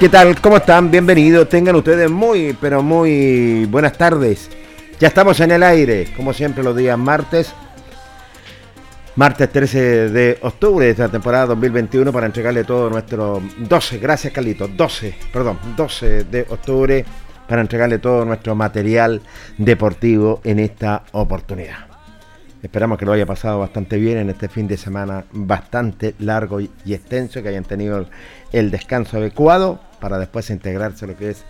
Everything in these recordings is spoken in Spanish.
¿Qué tal? ¿Cómo están? Bienvenidos. Tengan ustedes muy, pero muy buenas tardes. Ya estamos en el aire, como siempre los días martes. Martes 13 de octubre de esta temporada 2021 para entregarle todo nuestro 12, gracias Carlitos, 12, perdón, 12 de octubre para entregarle todo nuestro material deportivo en esta oportunidad. Esperamos que lo haya pasado bastante bien en este fin de semana bastante largo y extenso, que hayan tenido el descanso adecuado para después integrarse a lo que es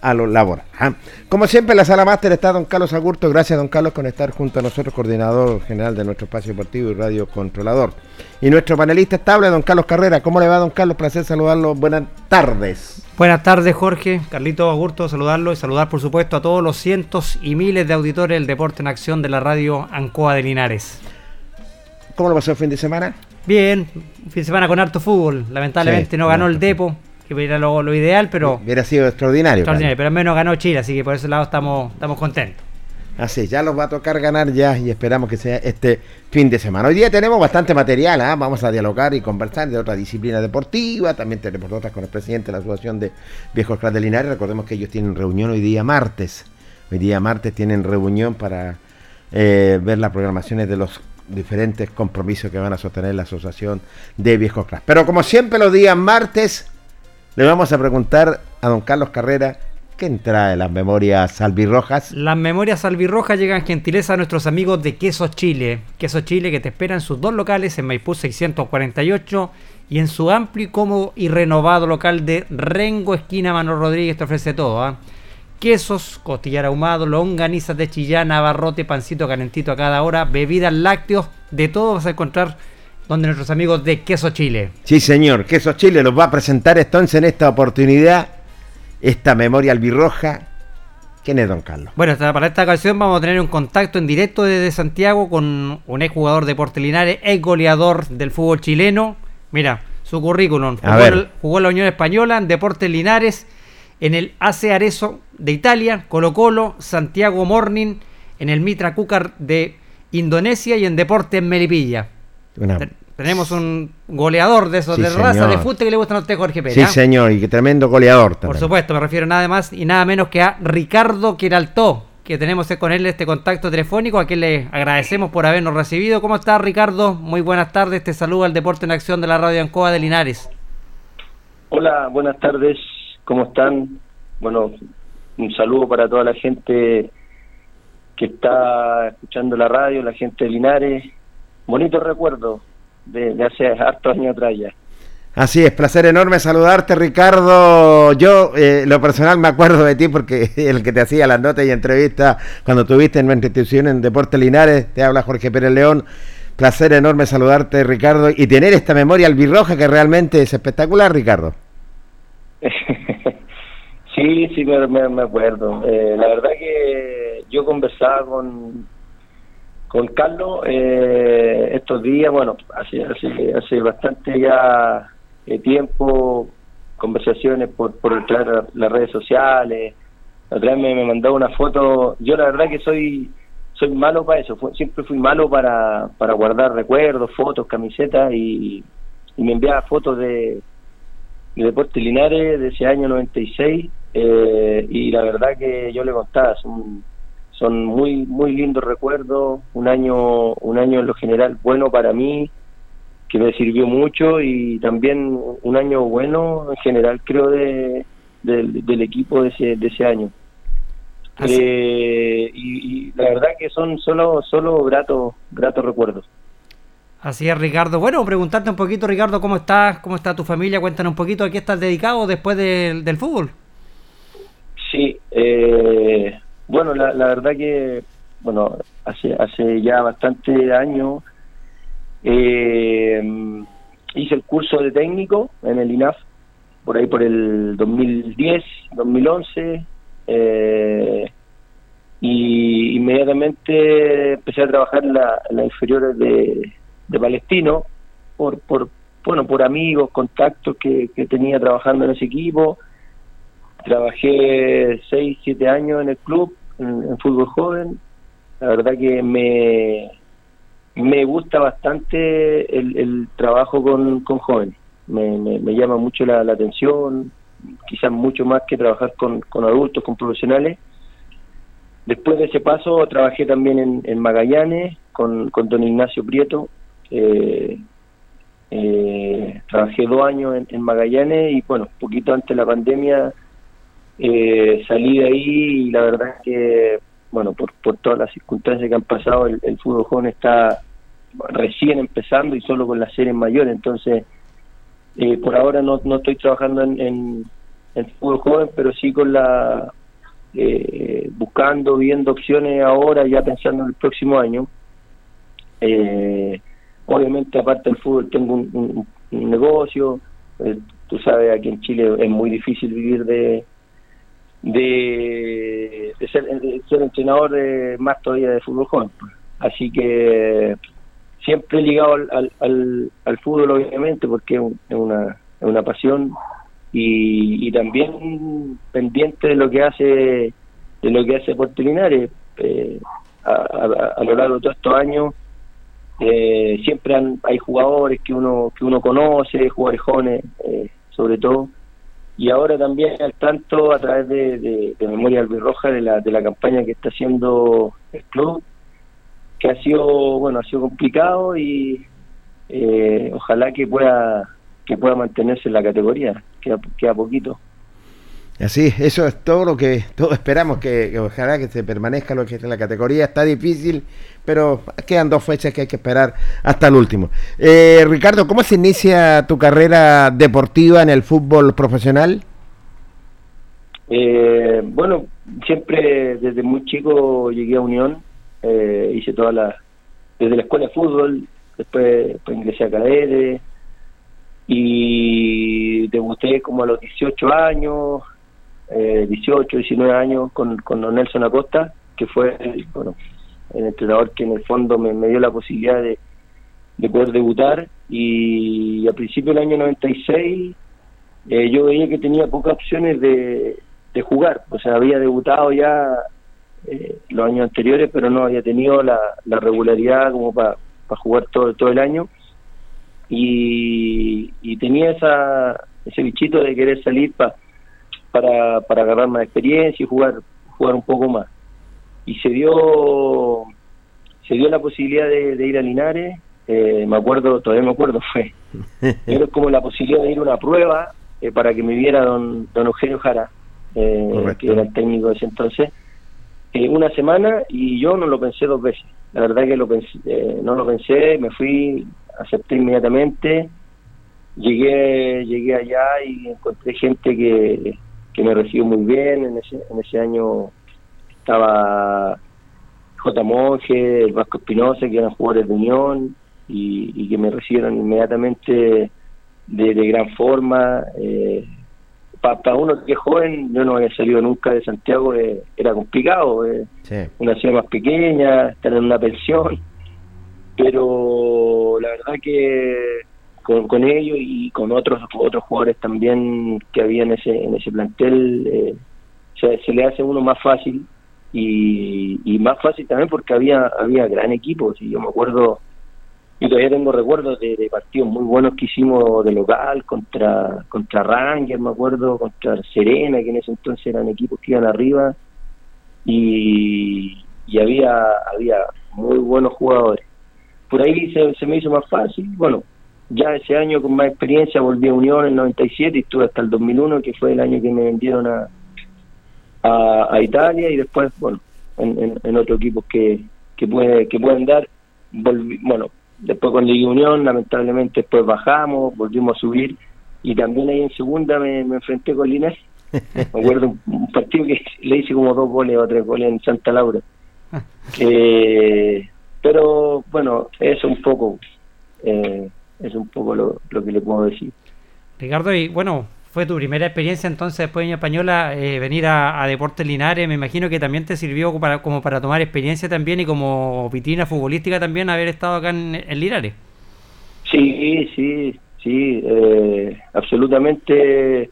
a lo laboral. ¿ah? Como siempre, en la sala máster está don Carlos Agurto. Gracias, don Carlos, con estar junto a nosotros, coordinador general de nuestro espacio deportivo y radio controlador. Y nuestro panelista estable, don Carlos Carrera. ¿Cómo le va, don Carlos? Placer saludarlo. Buenas tardes. Buenas tardes, Jorge. Carlito Agurto, saludarlo y saludar, por supuesto, a todos los cientos y miles de auditores del Deporte en Acción de la radio Ancoa de Linares. ¿Cómo lo pasó el fin de semana? Bien, fin de semana con harto fútbol. Lamentablemente no ganó el Depo que era lo, ideal, pero... Hubiera sido extraordinario. Extraordinario, pero al menos ganó Chile, así que por ese lado estamos, estamos contentos. Así, ya nos va a tocar ganar ya y esperamos que sea este fin de semana. Hoy día tenemos bastante material, ¿ah? vamos a dialogar y conversar de otra disciplina deportiva, también tenemos otras con el presidente de la Asociación de Viejos Clas de Linares, recordemos que ellos tienen reunión hoy día martes, hoy día martes tienen reunión para eh, ver las programaciones de los diferentes compromisos que van a sostener la Asociación de Viejos Clas. Pero como siempre los días martes le vamos a preguntar a don Carlos Carrera ¿Qué trae las memorias albirrojas? Las memorias albirrojas llegan gentileza a nuestros amigos de Queso Chile. Queso Chile que te esperan sus dos locales en Maipú 648 y en su amplio y cómodo y renovado local de Rengo, esquina Mano Rodríguez, te ofrece todo. ¿ah? Quesos, costillar ahumado, longanizas de chillana, barrote, pancito calentito a cada hora, bebidas lácteos, de todo vas a encontrar donde nuestros amigos de Queso Chile. Sí, señor, Queso Chile los va a presentar entonces en esta oportunidad esta memoria albirroja. ¿Quién es don Carlos? Bueno, para esta ocasión vamos a tener un contacto en directo desde Santiago con un ex jugador de Portelinares, ex goleador del fútbol chileno. Mira, su currículum. Jugó, en la Unión Española, en Deportes Linares, en el AC Arezo de Italia, Colo Colo, Santiago Morning, en el Mitra Cúcar de Indonesia y en Deportes Melipilla Tenemos un goleador de esos, Sí, de raza señor. de fútbol que le gustan a usted, Jorge Pérez. Sí, ¿ah? señor, y que tremendo goleador también. Por supuesto, me refiero nada más y nada menos que a Ricardo Queraltó, que tenemos con él este contacto telefónico, a quien le agradecemos por habernos recibido. ¿Cómo está Ricardo? Muy buenas tardes, te saluda el Deporte en Acción de la Radio Ancoa de Linares. Hola, buenas tardes, ¿cómo están? Bueno, un saludo para toda la gente que está escuchando la radio, la gente de Linares. Bonito recuerdo de, de hace hartos años atrás ya. Así es, placer enorme saludarte, Ricardo. Yo, eh, lo personal, me acuerdo de ti porque el que te hacía las notas y entrevistas cuando tuviste en nuestra institución en Deporte Linares, te habla Jorge Pérez León. Placer enorme saludarte, Ricardo, y tener esta memoria albirroja que realmente es espectacular, Ricardo. sí, sí, me, me- acuerdo. Eh, la verdad que yo conversaba con con Carlos eh, estos días, bueno, hace, hace, hace bastante ya eh, tiempo, conversaciones por, por la- las redes sociales. Otra vez me, me mandó una foto. Yo la verdad que soy soy malo para eso. Fue- siempre fui malo para, para guardar recuerdos, fotos, camisetas y, y me enviaba fotos de, de Deportes Linares de ese año 96 eh, y la verdad que yo le contaba, son, son muy muy lindos recuerdos, un año un año en lo general bueno para mí, que me sirvió mucho y también un año bueno en general creo de, del- del equipo de ese, de ese año. Eh, y, y la verdad que son solo solo gratos gratos recuerdos. Así es, Ricardo. Bueno, preguntarte un poquito, Ricardo, ¿cómo estás? ¿Cómo está tu familia? Cuéntanos un poquito a qué estás dedicado después del, del fútbol. Sí, eh, bueno, la, la verdad que, bueno, hace, hace ya bastante años eh, hice el curso de técnico en el INAF, por ahí por el 2010, 2011, eh, y inmediatamente empecé a trabajar en, la- las inferiores de, Palestino, por, por, bueno, por amigos, contactos que tenía trabajando en ese equipo, trabajé 6, 7 años en el club, en, fútbol joven. La verdad que me, me gusta bastante el, trabajo con, con jóvenes. Me, me, llama mucho la, atención, quizás mucho más que trabajar con, con adultos, con profesionales. Después de ese paso trabajé también en, en Magallanes con, con don Ignacio Prieto. Eh, eh, trabajé dos años en, en Magallanes y bueno, poquito antes de la pandemia eh, salí de ahí y la verdad es que, bueno, por, por todas las circunstancias que han pasado, el, fútbol joven está recién empezando y solo con las series mayores, entonces eh, por ahora no, no estoy trabajando en, en, fútbol joven, pero sí con la eh, buscando, viendo opciones ahora, ya pensando en el próximo año. Eh, obviamente, aparte del fútbol, tengo un, un- un negocio. eh, tú sabes, aquí en Chile es muy difícil vivir de de, ser, entrenador de, más todavía de fútbol joven. pues. Así que siempre ligado al, al, al, al fútbol, obviamente, porque es, un- es una, es una pasión y, también pendiente de lo que hace de lo que hace Puerto Linares eh, a lo largo de todos estos años eh, siempre han- hay jugadores que uno que uno conoce jugadores jóvenes eh, sobre todo y ahora también al tanto a través de, Memoria Albirroja de la, de la campaña que está haciendo el club que ha sido bueno ha sido complicado y eh, ojalá que pueda que pueda mantenerse en la categoría queda, queda poquito Así, eso es todo lo que todos esperamos, que, que ojalá que se permanezca lo que es la categoría. Está difícil, pero quedan dos fechas que hay que esperar hasta el último. Eh, Ricardo, ¿cómo se inicia tu carrera deportiva en el fútbol profesional? Eh, bueno, siempre desde muy chico llegué a Unión, eh, hice todas las, desde la escuela de fútbol, después, ingresé a cadete y debuté como a los 18 años, eh, 18, 19 años con, con don Nelson Acosta, que fue el, bueno, el entrenador que en el fondo me, me dio la posibilidad de, de poder debutar y a principios del año 96 eh, yo veía que tenía pocas opciones de, de jugar, o sea, había debutado ya eh, los años anteriores, pero no había tenido la, la regularidad como para jugar todo, todo el año. y, y tenía esa, ese bichito de querer salir pa, para, para agarrar más experiencia y jugar, jugar un poco más. Y se dio, se dio la posibilidad de, ir a Linares, eh, me acuerdo, todavía me acuerdo, fue, era como la posibilidad de ir a una prueba eh, para que me viera don, don Eugenio Jara, eh, que era el técnico de ese entonces, una semana y yo no lo pensé dos veces. La verdad que lo pensé, no lo pensé, me fui, acepté inmediatamente, llegué, llegué allá y encontré gente que, que me recibió muy bien. En ese, en ese año estaba J. Monge, el Vasco Espinosa, que eran jugadores de Unión y, que me recibieron inmediatamente de, gran forma. Eh, para uno que es joven, yo no había salido nunca de Santiago, eh, era complicado. Eh, una ciudad más pequeña, estar en una pensión pero la verdad que con, con ellos y con otros otros jugadores también que había en ese en ese plantel eh, se, le hace uno más fácil y, más fácil también porque había había gran equipo y yo me acuerdo yo todavía tengo recuerdos de, partidos muy buenos que hicimos de local contra contra Ranger me acuerdo contra Serena que en ese entonces eran equipos que iban arriba y, y había había muy buenos jugadores por ahí se, me hizo más fácil. Bueno, ya ese año con más experiencia volví a Unión en el 97 y estuve hasta el 2001, que fue el año que me vendieron a, a, Italia y después, bueno, en, en, otros equipos que, que, puede, que pueden dar. Volví, bueno, después cuando llegué Unión, lamentablemente después bajamos, volvimos a subir y también ahí en segunda me, enfrenté con Linares. Me acuerdo un, partido que le hice como dos goles o tres goles en Santa Laura. Eh, pero bueno, eso un poco, eh, es un poco lo, que le puedo decir. Ricardo, y bueno, fue tu primera experiencia entonces después de Española eh, venir a, Deportes Linares. Me imagino que también te sirvió para, como para tomar experiencia también y como vitrina futbolística también haber estado acá en, Linares. Sí, sí, sí, eh, absolutamente.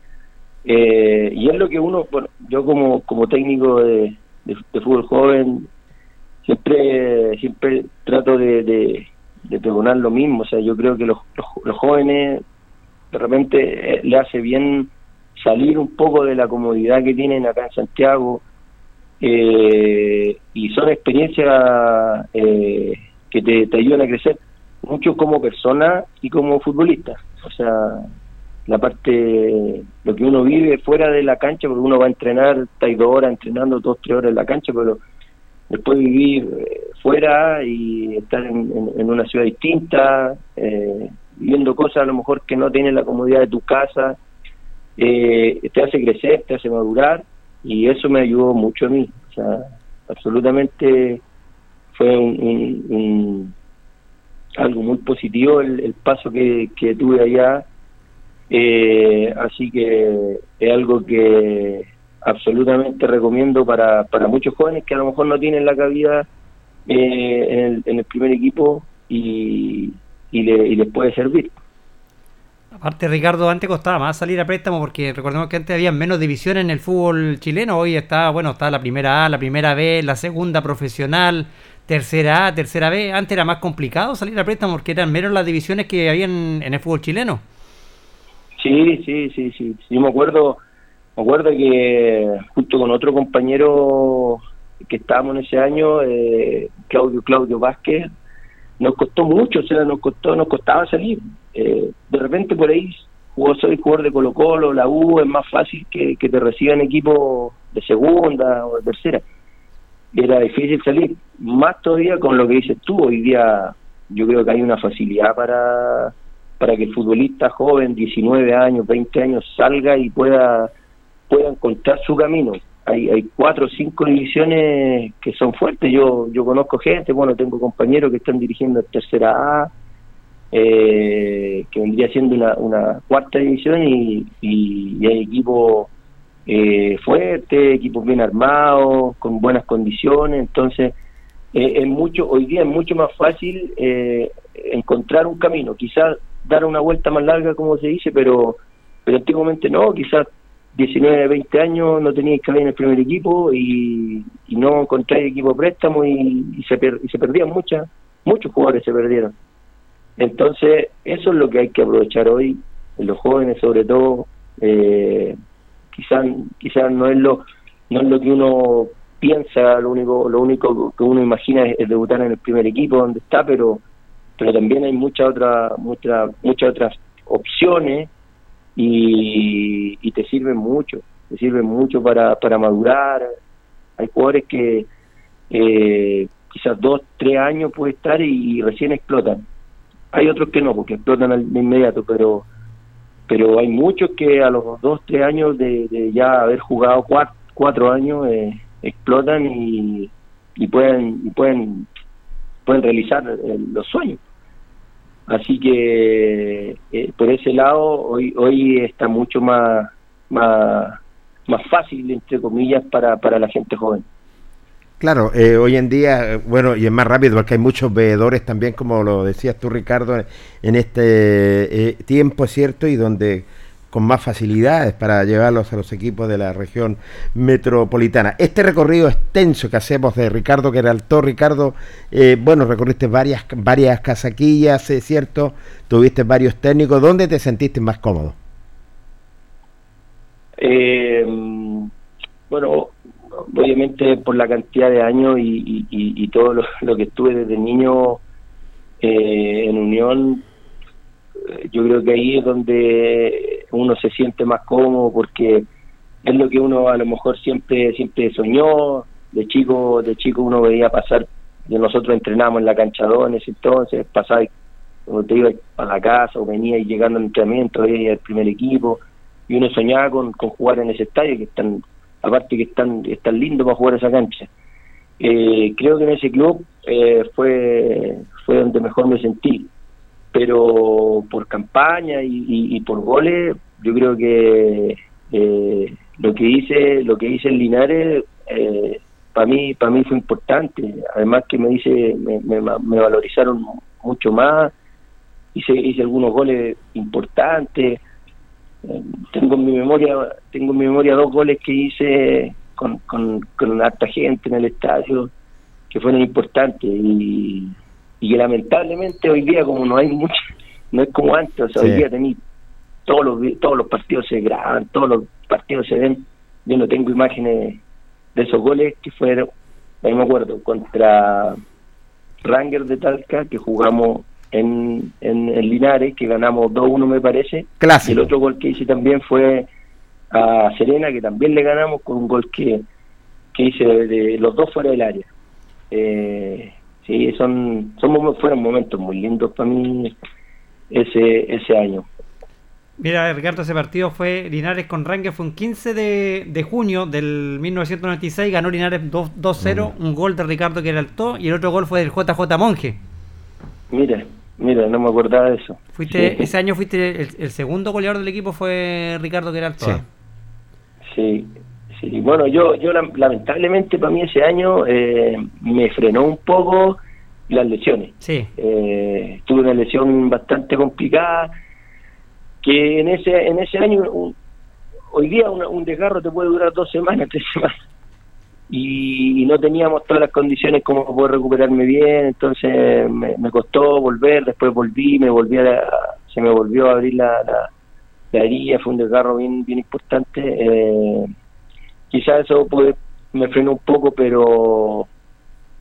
y es lo que uno, bueno, yo como, como técnico de fútbol joven, siempre siempre trato de, de, pregonar lo mismo. O sea, yo creo que los, los, jóvenes de repente eh, le hace bien salir un poco de la comodidad que tienen acá en Santiago eh, y son experiencias eh, que te, te ayudan a crecer mucho como persona y como futbolista. O sea, la parte, lo que uno vive fuera de la cancha, porque uno va a entrenar, está dos horas entrenando, dos, tres horas en la cancha, pero después vivir eh, fuera y estar en, una ciudad distinta, eh, viendo cosas a lo mejor que no tienen la comodidad de tu casa, eh, te hace crecer, te hace madurar y eso me ayudó mucho a mí. O sea, absolutamente fue un, algo muy positivo el, paso que, que tuve allá. así que es algo que absolutamente recomiendo para, para muchos jóvenes que a lo mejor no tienen la cabida eh, en, el, en el primer equipo y, y, les puede servir. Aparte, Ricardo, antes costaba más salir a préstamo porque recordemos que antes había menos divisiones en el fútbol chileno. Hoy está, bueno, está la primera A, la primera B, la segunda profesional, tercera A, tercera B. Antes era más complicado salir a préstamo porque eran menos las divisiones que había en, en el fútbol chileno. Sí, sí, sí, sí. Yo me acuerdo me acuerdo que junto con otro compañero que estábamos en ese año, eh, Claudio Claudio Vázquez, nos costó mucho, o sea, nos costó, nos costaba salir. Eh, de repente por ahí jugó, soy jugador de Colo Colo, la U, es más fácil que, que te reciban equipos de segunda o de tercera. Era difícil salir, más todavía con lo que dices tú, hoy día yo creo que hay una facilidad para, para que el futbolista joven, 19 años, 20 años, salga y pueda pueda encontrar su camino. Hay, hay cuatro o cinco divisiones que son fuertes. Yo conozco gente, bueno, tengo compañeros que están dirigiendo tercera A, eh, que vendría siendo una, cuarta división y, hay equipos eh, fuertes, equipos bien armados, con buenas condiciones. Entonces, eh, es mucho hoy día es mucho más fácil eh, encontrar un camino. Quizás dar una vuelta más larga, como se dice, pero pero antiguamente no, quizás 19, 20 años no teníais que en el primer equipo y, no encontráis equipo préstamo y, se, y se perdían muchas, muchos jugadores se perdieron. Entonces, eso es lo que hay que aprovechar hoy, los jóvenes sobre todo. Eh, quizás quizás no es lo no es lo que uno piensa, lo único lo único que uno imagina es, debutar en el primer equipo donde está, pero pero también hay muchas otras muchas muchas otras opciones y, y te sirven mucho, te sirven mucho para, para madurar. Hay jugadores que eh, quizás dos, tres años puede estar y, recién explotan. Hay otros que no, porque explotan al, de inmediato, pero pero hay muchos que a los dos, tres años de, ya haber jugado cuatro, años eh, explotan y, y pueden y pueden pueden realizar eh, los sueños. Así que eh, por ese lado hoy hoy está mucho más más más fácil entre comillas para para la gente joven. Claro, eh, hoy en día, bueno, y es más rápido porque hay muchos veedores también, como lo decías tú, Ricardo, en este eh, tiempo, ¿cierto? Y donde con más facilidades para llevarlos a los equipos de la región metropolitana. Este recorrido extenso que hacemos de Ricardo Queraltó, Ricardo, eh, bueno, recorriste varias, varias casaquillas, es cierto, tuviste varios técnicos, ¿dónde te sentiste más cómodo? Eh, bueno, obviamente por la cantidad de años y, todo lo, que estuve desde niño eh, en Unión, yo creo que ahí es donde uno se siente más cómodo porque es lo que uno a lo mejor siempre siempre soñó. De chico de chico uno veía pasar nosotros entrenamos en la cancha en ese entonces pasaba como te iba a la casa o venía y llegando al entrenamiento veía el primer equipo y uno soñaba con, con jugar en ese estadio que están aparte que están están lindo para jugar esa cancha. Eh, creo que en ese club eh, fue fue donde mejor me sentí pero por campaña y, por goles yo creo que eh, lo que hice lo que hice en Linares eh, para mí para mí fue importante. Además que me dice me, me, valorizaron mucho más. Hice hice algunos goles importantes. Eh, tengo en mi memoria tengo en mi memoria dos goles que hice con con, con harta gente en el estadio que fueron importantes. Y y que lamentablemente hoy día como no hay mucho, no es como antes, o sea, hoy día tenéis todos los todos los partidos se graban, todos los partidos se ven, yo no tengo imágenes de esos goles que fueron, ahí me acuerdo, contra Ranger de Talca, que jugamos en, en, Linares, que ganamos 2-1 me parece, Clásico. y el otro gol que hice también fue a Serena, que también le ganamos con un gol que, que hice de, los dos fuera del área. Eh, sí, son, son fueron momentos muy lindos para mí ese, ese año. Mira, Ricardo, ese partido fue Linares con Rangue, fue un 15 de, de junio del 1996, ganó Linares 2-0, mm. un gol de Ricardo Queraltó y el otro gol fue del JJ Monje. Mira, mira, no me acordaba de eso. Fuiste, Ese año fuiste el, segundo goleador del equipo fue Ricardo Queraltó. Sí. sí, Sí, bueno, yo, yo lamentablemente para mí ese año eh, me frenó un poco las lesiones. Sí. Eh, tuve una lesión bastante complicada que en ese en ese año hoy día un desgarro te puede durar dos semanas, tres semanas y, no teníamos todas las condiciones como poder recuperarme bien, entonces me, costó volver, después volví, me volví se me volvió a abrir la, la, la herida, fue un desgarro bien bien importante. Eh, quizás eso puede, me frenó un poco, pero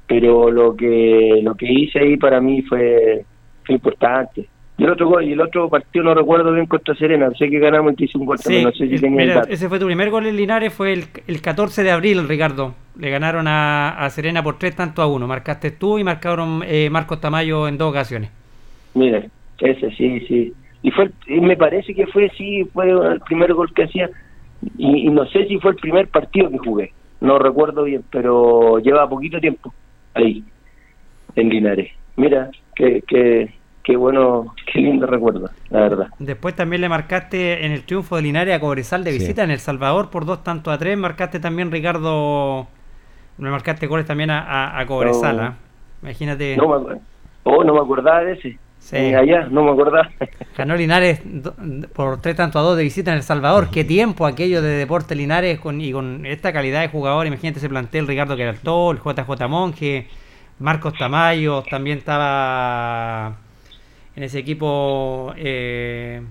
pero lo que lo que hice ahí para mí fue, fue importante. Y el otro gol, y el otro partido no recuerdo bien contra Serena, sé que ganamos y que hice un gol no sé si tenía Ese fue tu primer gol en Linares, fue el, el 14 de abril, Ricardo. Le ganaron a, a, Serena por tres tanto a uno. Marcaste tú y marcaron eh, Marcos Tamayo en dos ocasiones. Mira, ese sí, sí. Y fue y me parece que fue, sí, fue el primer gol que hacía y, no sé si fue el primer partido que jugué, no recuerdo bien, pero lleva poquito tiempo ahí, en Linares. Mira, qué, qué, qué bueno, qué lindo recuerdo, la verdad. Después también le marcaste en el triunfo de Linares a Cobresal de visita en El Salvador por dos tantos a tres, marcaste también Ricardo, me marcaste goles también a, a, Cobresal, ¿ah? imagínate. No me, oh, no me acordaba de ese. Sí. Allá, no me acordaba. Ganó Linares por tres tanto a dos de visita en El Salvador. Qué tiempo aquello de Deporte Linares con, y con esta calidad de jugador. Imagínate ese plantel, Ricardo Queraltó, el JJ Monge, Marcos Tamayo, también estaba en ese equipo eh,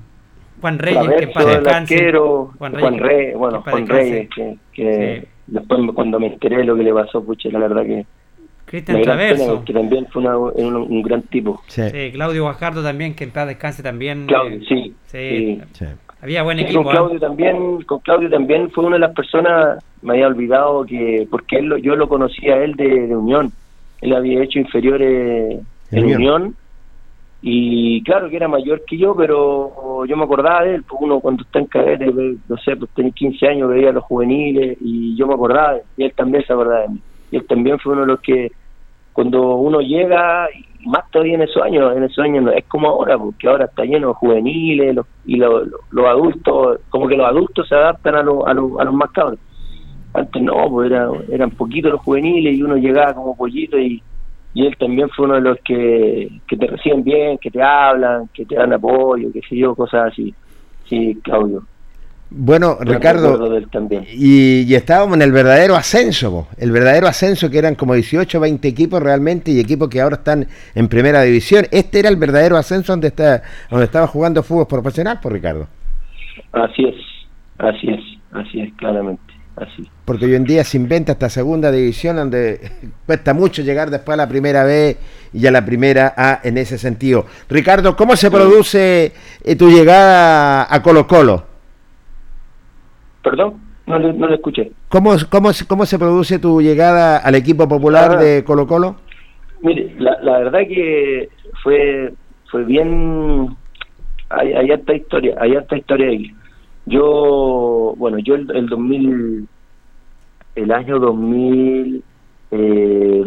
Juan Reyes, que en paz descanse. Juan Reyes, bueno, Juan Reyes, que, después cuando me enteré lo que le pasó, pucha, la verdad que... Cristian Traverso. Que también fue un, gran tipo. Sí. Claudio Guajardo también, que en paz descanse también. Claudio, sí, sí. Había buen equipo. Con ¿eh? Claudio, también, con Claudio también fue una de las personas, me había olvidado que, porque él, yo lo conocía a él de, Unión. Él había hecho inferiores en Unión y claro que era mayor que yo, pero yo me acordaba de él, pues uno cuando está en cadete, no sé, pues tenía 15 años, veía a los juveniles y yo me acordaba de él, y él también se acordaba de mí. Y él también fue uno de los que cuando uno llega, y más todavía en esos años, en esos años no es como ahora, porque ahora está lleno de juveniles y los, adultos, como que los adultos se adaptan a, a, a los más cabros. Antes no, pues era, eran poquitos los juveniles y uno llegaba como pollito y y él también fue uno de los que, que te reciben bien, que te hablan, que te dan apoyo, que sé yo, cosas así. Sí, Claudio. Bueno, Ricardo, y, y, estábamos en el verdadero ascenso, el verdadero ascenso que eran como 18, 20 equipos realmente y equipos que ahora están en primera división. Este era el verdadero ascenso donde está donde estaba jugando fútbol profesional, por Ricardo. Así es, así es, así es, claramente. Porque hoy en día se inventa esta segunda división donde cuesta mucho llegar después a la primera B y a la primera A en ese sentido. Ricardo, ¿cómo se produce eh, tu llegada a Colo Colo? Perdón, no le, no escuché. ¿Cómo, cómo, ¿Cómo se produce tu llegada al equipo popular ah. de Colo Colo? Mire, la, la verdad que fue fue bien... Hay, hay harta historia, hay harta historia ahí yo, bueno, yo el, el 2000, el año 2002, eh,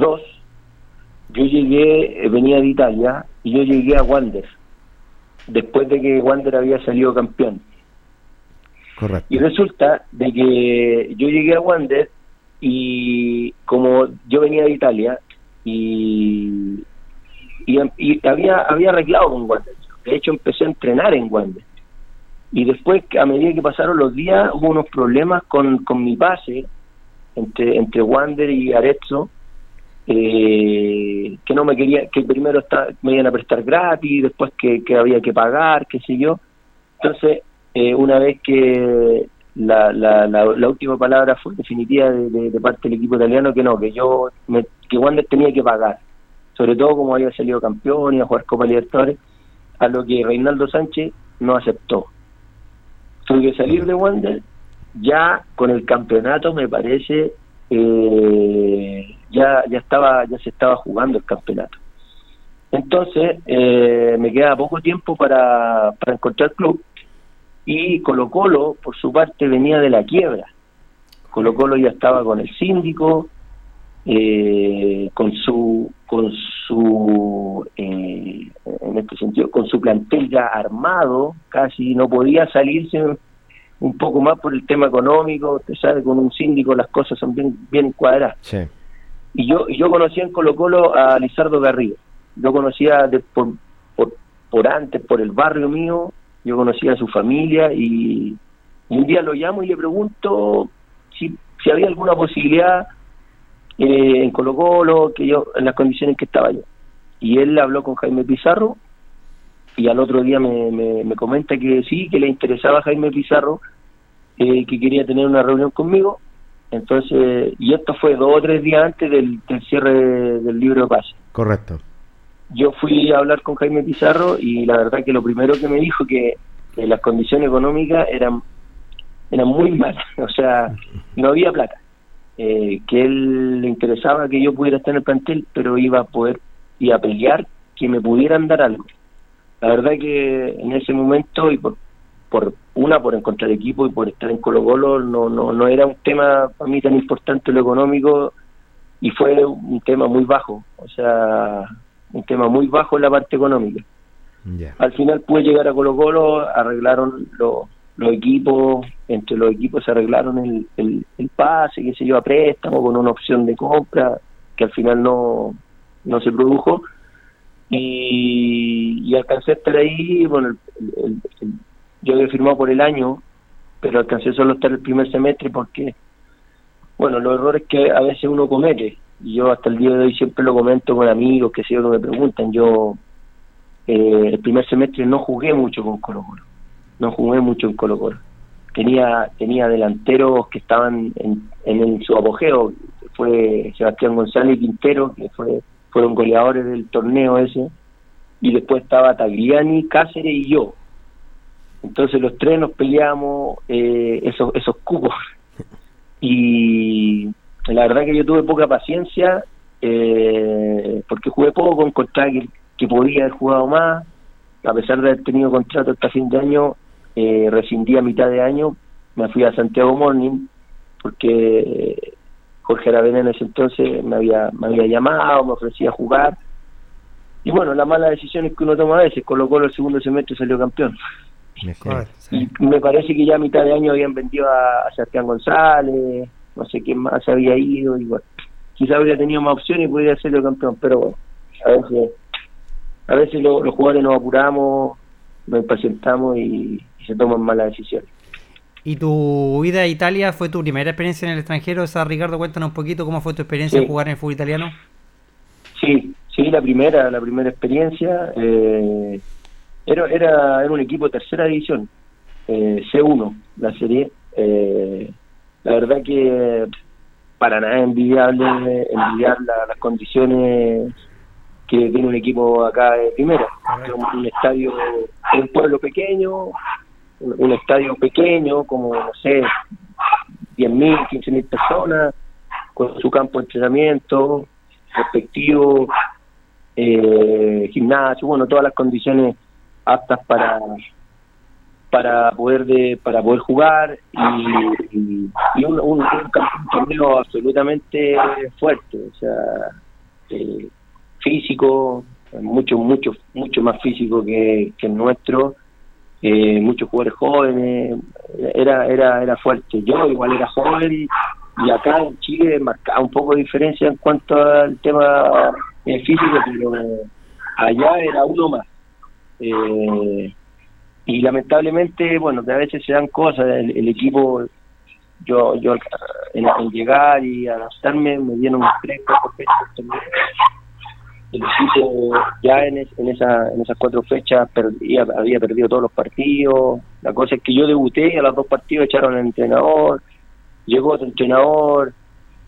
yo llegué, eh, venía de Italia y yo llegué a Wander, después de que Wander había salido campeón. Correcto. Y resulta de que yo llegué a Wander y como yo venía de Italia y, y, había, había arreglado con Wander. De hecho, empecé a entrenar en Wander y después, a medida que pasaron los días, hubo unos problemas con, con mi pase entre, entre Wander y Arezzo, eh, que no me quería, que primero me iban a prestar gratis, después que, que había que pagar, qué sé yo. Entonces, eh, una vez que la, la, la, última palabra fue definitiva de, parte del equipo italiano, que no, que yo, me, que Wander tenía que pagar, sobre todo como había salido campeón y a jugar Copa Libertadores, a lo que Reinaldo Sánchez no aceptó. Tuve que salir de Wander ya con el campeonato me parece eh, ya ya estaba ya se estaba jugando el campeonato. Entonces eh, me queda poco tiempo para, para encontrar club y Colo Colo por su parte venía de la quiebra. Colo Colo ya estaba con el síndico eh, con su con su eh, en este sentido con su plantel ya armado casi no podía salirse un poco más por el tema económico. Usted sabe con un síndico las cosas son bien bien cuadradas. Y yo yo conocía en Colo Colo a Lizardo Garrido. Yo conocía de, por, por por antes por el barrio mío yo conocía a su familia y, un día lo llamo y le pregunto si si había alguna posibilidad eh, en Colo Colo, que yo, en las condiciones que estaba yo. Y él habló con Jaime Pizarro y al otro día me, me, comenta que sí, que le interesaba a Jaime Pizarro, eh, que quería tener una reunión conmigo. Entonces, y esto fue dos o tres días antes del, cierre del libro de paz. Correcto. Yo fui a hablar con Jaime Pizarro y la verdad que lo primero que me dijo que, que las condiciones económicas eran eran muy malas, o sea, no había plata eh, que él le interesaba que yo pudiera estar en el plantel, pero iba a poder y a pelear que me pudieran dar algo. La verdad que en ese momento y por, por una por encontrar equipo y por estar en Colo Colo no no no era un tema para mí tan importante lo económico y fue un tema muy bajo, o sea, un tema muy bajo en la parte económica. Al final pude llegar a Colo Colo, arreglaron lo, los equipos, entre los equipos se arreglaron el, el, pase, que se yo, a préstamo con una opción de compra que al final no, no se produjo. Y, y alcancé a estar ahí, bueno, yo había firmado por el año, pero alcancé solo a estar el primer semestre porque, bueno, los errores que a veces uno comete, y yo hasta el día de hoy siempre lo comento con amigos que si me preguntan, yo eh, el primer semestre no jugué mucho con Colo Colo, no jugué mucho en Colo Colo. Tenía, tenía delanteros que estaban en, en, su apogeo, fue Sebastián González Quintero, que fue, fueron goleadores del torneo ese, y después estaba Tagliani, Cáceres y yo. Entonces los tres nos peleamos eh, esos, esos cubos. Y la verdad que yo tuve poca paciencia eh, porque jugué poco, encontré que, que podía haber jugado más, a pesar de haber tenido contrato hasta fin de año, eh, rescindí a mitad de año, me fui a Santiago Morning, porque Jorge Aravena en ese entonces me había, me había llamado, me ofrecía jugar, y bueno, la mala decisión es que uno toma a veces, colocó el segundo semestre y salió campeón. Y me parece que ya a mitad de año habían vendido a, a Sebastián González, no sé quién más había ido, y bueno, quizá habría tenido más opciones y podría serlo campeón, pero bueno, a veces, a veces los jugadores nos apuramos, nos impacientamos y, se toman malas decisiones. ¿Y tu vida a Italia fue tu primera experiencia en el extranjero? Esa, Ricardo, cuéntanos un poquito cómo fue tu experiencia en jugar en el fútbol italiano. Sí, sí, la primera, la primera experiencia. Eh, era, era, era un equipo de tercera división, eh, C1, la serie. Eh, la verdad que para nada envidiable envidiar las condiciones que tiene un equipo acá de primera. Un, estadio, un pueblo pequeño, un, estadio pequeño, como, no sé, 10.000, 15.000 personas, con su campo de entrenamiento respectivo, eh, gimnasio, bueno, todas las condiciones aptas para para poder de para poder jugar y, un, un, torneo absolutamente fuerte o sea eh, físico mucho mucho mucho más físico que, que el nuestro eh, muchos jugadores jóvenes era era era fuerte. Yo igual era joven y acá en Chile marcaba un poco de diferencia en cuanto al tema eh, físico pero allá era uno más. Eh, y lamentablemente, bueno, a veces se dan cosas, el, equipo, yo yo en, llegar y adaptarme me dieron un tres, cuatro fechas el equipo ya en, en, esa, en esas cuatro fechas perdía, había perdido todos los partidos. La cosa es que yo debuté a los dos partidos echaron al entrenador, llegó otro entrenador,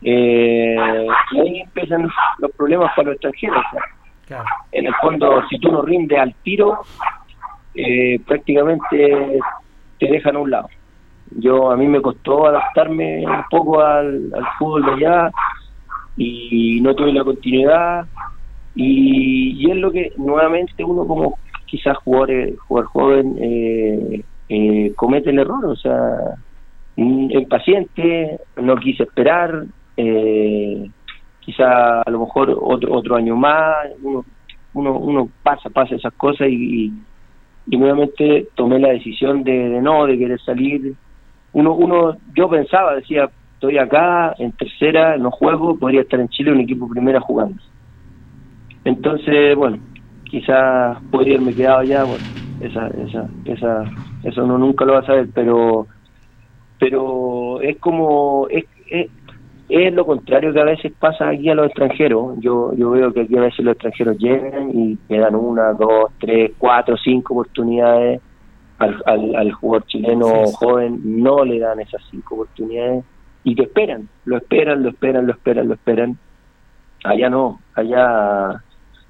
eh, y ahí empiezan los problemas para los extranjeros. En el fondo, si tú no rindes al tiro, eh, prácticamente te dejan a un lado. Yo a mí me costó adaptarme un poco al, fútbol de allá y no tuve la continuidad y, es lo que nuevamente uno como quizás jugador, jugador joven eh, eh, comete el error, o sea, impaciente, no quise esperar, eh, quizá a lo mejor otro otro año más, uno uno, uno pasa, pasa esas cosas y, y nuevamente tomé la decisión de, no, de querer salir. Uno, uno, yo pensaba, decía, estoy acá en tercera, no juego, podría estar en Chile un equipo primera jugando. Entonces, bueno, quizás podría haberme quedado allá, bueno, esa, esa, esa, eso no nunca lo va a saber, pero, pero es como, es lo contrario que a veces pasa aquí a los extranjeros. Yo, yo veo que aquí a veces los extranjeros llegan y le dan una, dos, tres, cuatro, cinco oportunidades. Al, al, jugador chileno joven no le dan esas cinco oportunidades y te esperan, lo esperan, lo esperan, lo esperan, lo esperan. Allá no, allá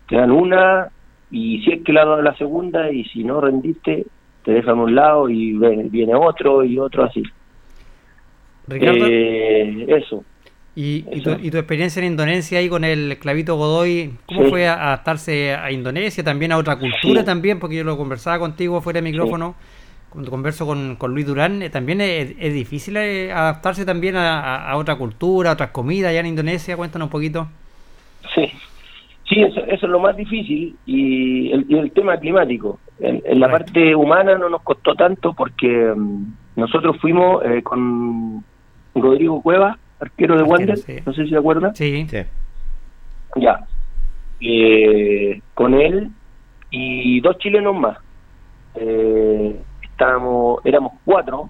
te dan una y si es que la dan la segunda y si no rendiste, te dejan un lado y viene otro y otro así. Ricardo, eh, eso. ¿Y, tu, experiencia en Indonesia ahí con el Clavito Godoy, cómo fue adaptarse a Indonesia, también a otra cultura también? Porque yo lo conversaba contigo fuera de micrófono, cuando converso con, Luis Durán, eh, también es, difícil eh, adaptarse también a, otra cultura, a otras comidas allá en Indonesia, cuéntanos un poquito. Sí, sí, eso, es lo más difícil y el, tema climático. En, la parte humana no nos costó tanto porque mm, nosotros fuimos eh, con Rodrigo Cueva, arquero de Wander, no sé si se acuerda. Sí. Ya. Eh, con él y dos chilenos más. Eh, estábamos, éramos cuatro,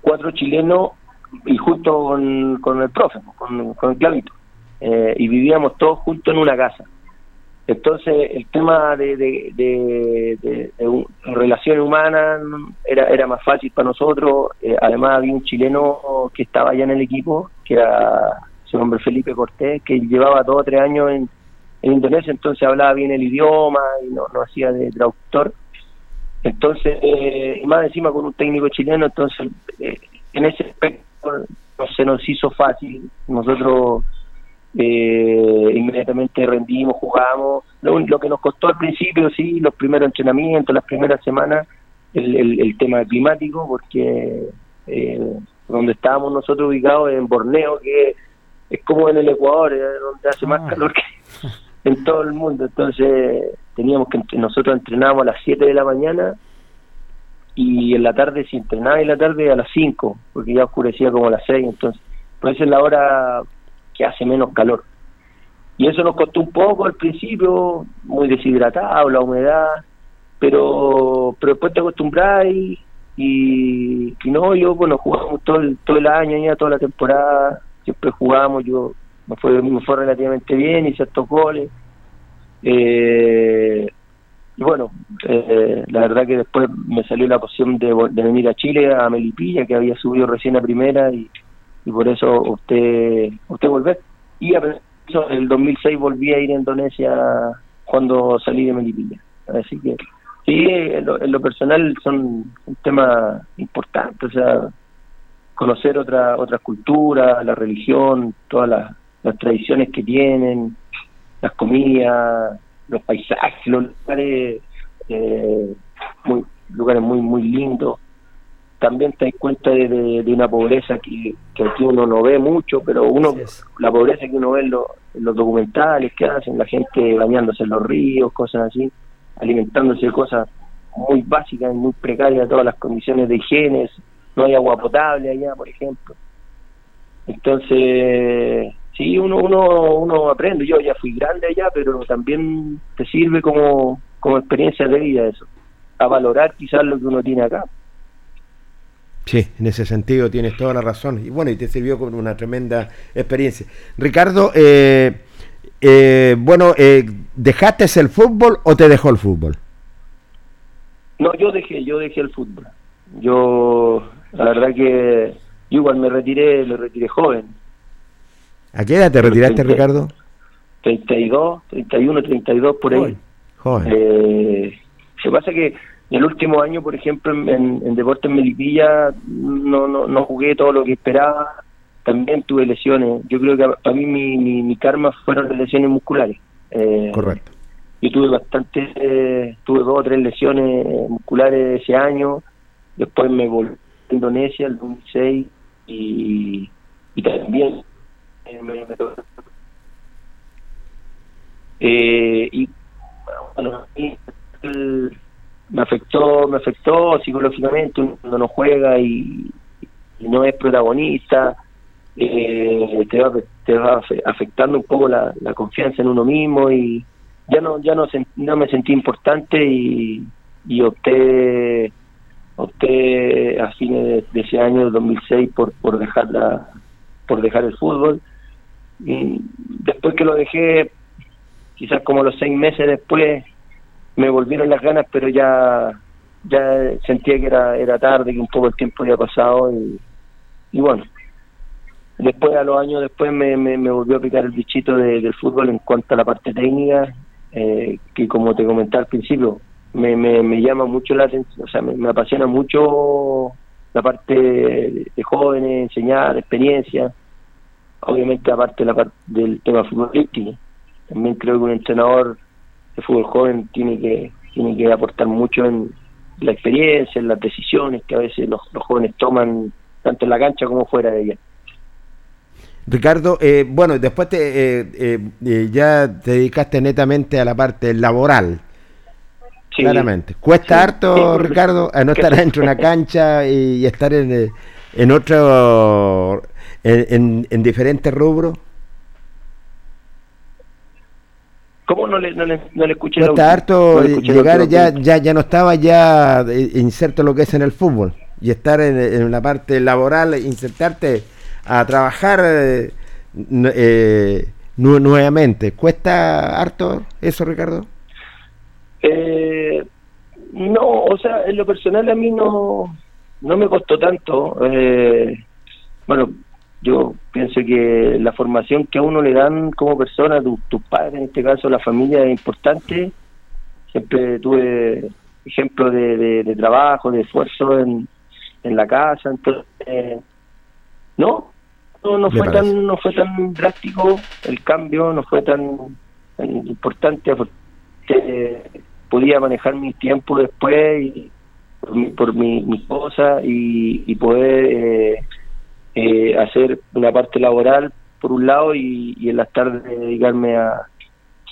cuatro chilenos y justo con, con el profe, con, con el clavito. Eh, y vivíamos todos juntos en una casa. Entonces, el tema de, de, de, relaciones humanas era, era más fácil para nosotros. Eh, además, había un chileno que estaba allá en el equipo, que era su nombre Felipe Cortés, que llevaba dos o tres años en, en Indonesia, entonces hablaba bien el idioma y no, no hacía de traductor. Entonces, eh, y más encima con un técnico chileno, entonces eh, en ese aspecto no se nos hizo fácil. Nosotros eh, inmediatamente rendimos, jugamos. Lo, que nos costó al principio, sí, los primeros entrenamientos, las primeras semanas, el, el, tema climático, porque donde estábamos nosotros ubicados en Borneo, que es como en el Ecuador, donde hace más ah. calor que en todo el mundo. Entonces teníamos que nosotros entrenábamos a las 7 de la mañana y en la tarde si entrenaba en la tarde a las 5, porque ya oscurecía como a las 6, entonces pues es la hora que hace menos calor. Y eso nos costó un poco al principio, muy deshidratado, la humedad, pero pero después te acostumbras y, y, no, yo bueno, jugamos todo el, todo el año, ya toda la temporada, siempre jugamos, yo me fue, me fue relativamente bien, hice estos goles. Eh, y bueno, eh, la verdad que después me salió la opción de, venir a Chile, a Melipilla, que había subido recién a primera y, y por eso opté, opté volver. Y eso, el 2006 volví a ir a Indonesia cuando salí de Melipilla. Así que sí, en lo, personal son un tema importante, o sea, conocer otra, otras culturas, la religión, todas las las tradiciones que tienen, las comidas, los paisajes, los lugares, eh, muy, lugares muy, muy lindos. También te das cuenta de, una pobreza que, que, aquí uno no ve mucho, pero uno, la pobreza que uno ve en, los documentales que hacen, la gente bañándose en los ríos, cosas así, alimentándose de cosas muy básicas y muy precarias, todas las condiciones de higiene, no hay agua potable allá, por ejemplo. Entonces, sí, uno, uno, uno aprende. Yo ya fui grande allá, pero también te sirve como, como experiencia de vida eso, a valorar quizás lo que uno tiene acá. Sí, en ese sentido tienes toda la razón. Y bueno, y te sirvió con una tremenda experiencia. Ricardo, eh, eh, bueno, eh, ¿dejaste el fútbol o te dejó el fútbol? No, yo dejé, yo dejé el fútbol. Yo, la verdad que yo igual me retiré, me retiré joven. ¿A qué edad te retiraste, Ricardo? 32, 31, 32 por ahí. Joven. Eh, se pasa que el último año, por ejemplo, en, en Deportes Melipilla no, no, no jugué todo lo que esperaba. También tuve lesiones. Yo creo que para mí mi, mi, karma fueron las lesiones musculares. Eh, Correcto. Yo tuve bastante, eh, tuve dos o tres lesiones musculares ese año. Después me volví a Indonesia el 2006 y, y también eh, y bueno, me afectó, me afectó psicológicamente cuando no juega y, no es protagonista, eh, te, va, te va afectando un poco la, confianza en uno mismo y ya no ya no, no me sentí importante y, y opté opté a fines de, ese año 2006 por por dejar la por dejar el fútbol. Y después que lo dejé, quizás como los seis meses después, me volvieron las ganas, pero ya ya sentía que era era tarde, que un poco el tiempo había pasado y, y bueno, después a los años después me, me, volvió a picar el bichito del fútbol en cuanto a la parte técnica, eh, que como te comenté al principio, me, me, me llama mucho la atención, o sea, me, apasiona mucho la parte de jóvenes, enseñar, experiencia obviamente aparte la parte del tema futbolístico. También creo que un entrenador de fútbol joven tiene que tiene que aportar mucho en la experiencia, en las decisiones que a veces los, jóvenes toman tanto en la cancha como fuera de ella. Ricardo, eh, bueno, después te, eh, eh, ya te dedicaste netamente a la parte laboral. Claramente. ¿Cuesta harto, Ricardo, a no estar dentro de una cancha y, estar en, en otro en, en, diferentes rubros? ¿Cómo no le, no le, no le escuché? No está harto llegar, ya, ya, ya no estaba ya eh, inserto lo que es en el fútbol y estar en, en la parte laboral, insertarte a trabajar, eh, eh, nuevamente. ¿Cuesta harto eso, Ricardo? Eh, no, o sea, en lo personal a mí no, no me costó tanto. Eh, bueno, yo pienso que la formación que a uno le dan como persona, tus padres, en este caso la familia, es importante. Siempre tuve ejemplos de, trabajo, de esfuerzo en, en la casa, entonces, no, no, no fue tan no fue tan drástico el cambio, no fue tan, importante porque podía manejar mi tiempo después y por mi, por mi, mi cosa y, poder eh, eh, hacer una parte laboral por un lado y, en las tardes dedicarme a,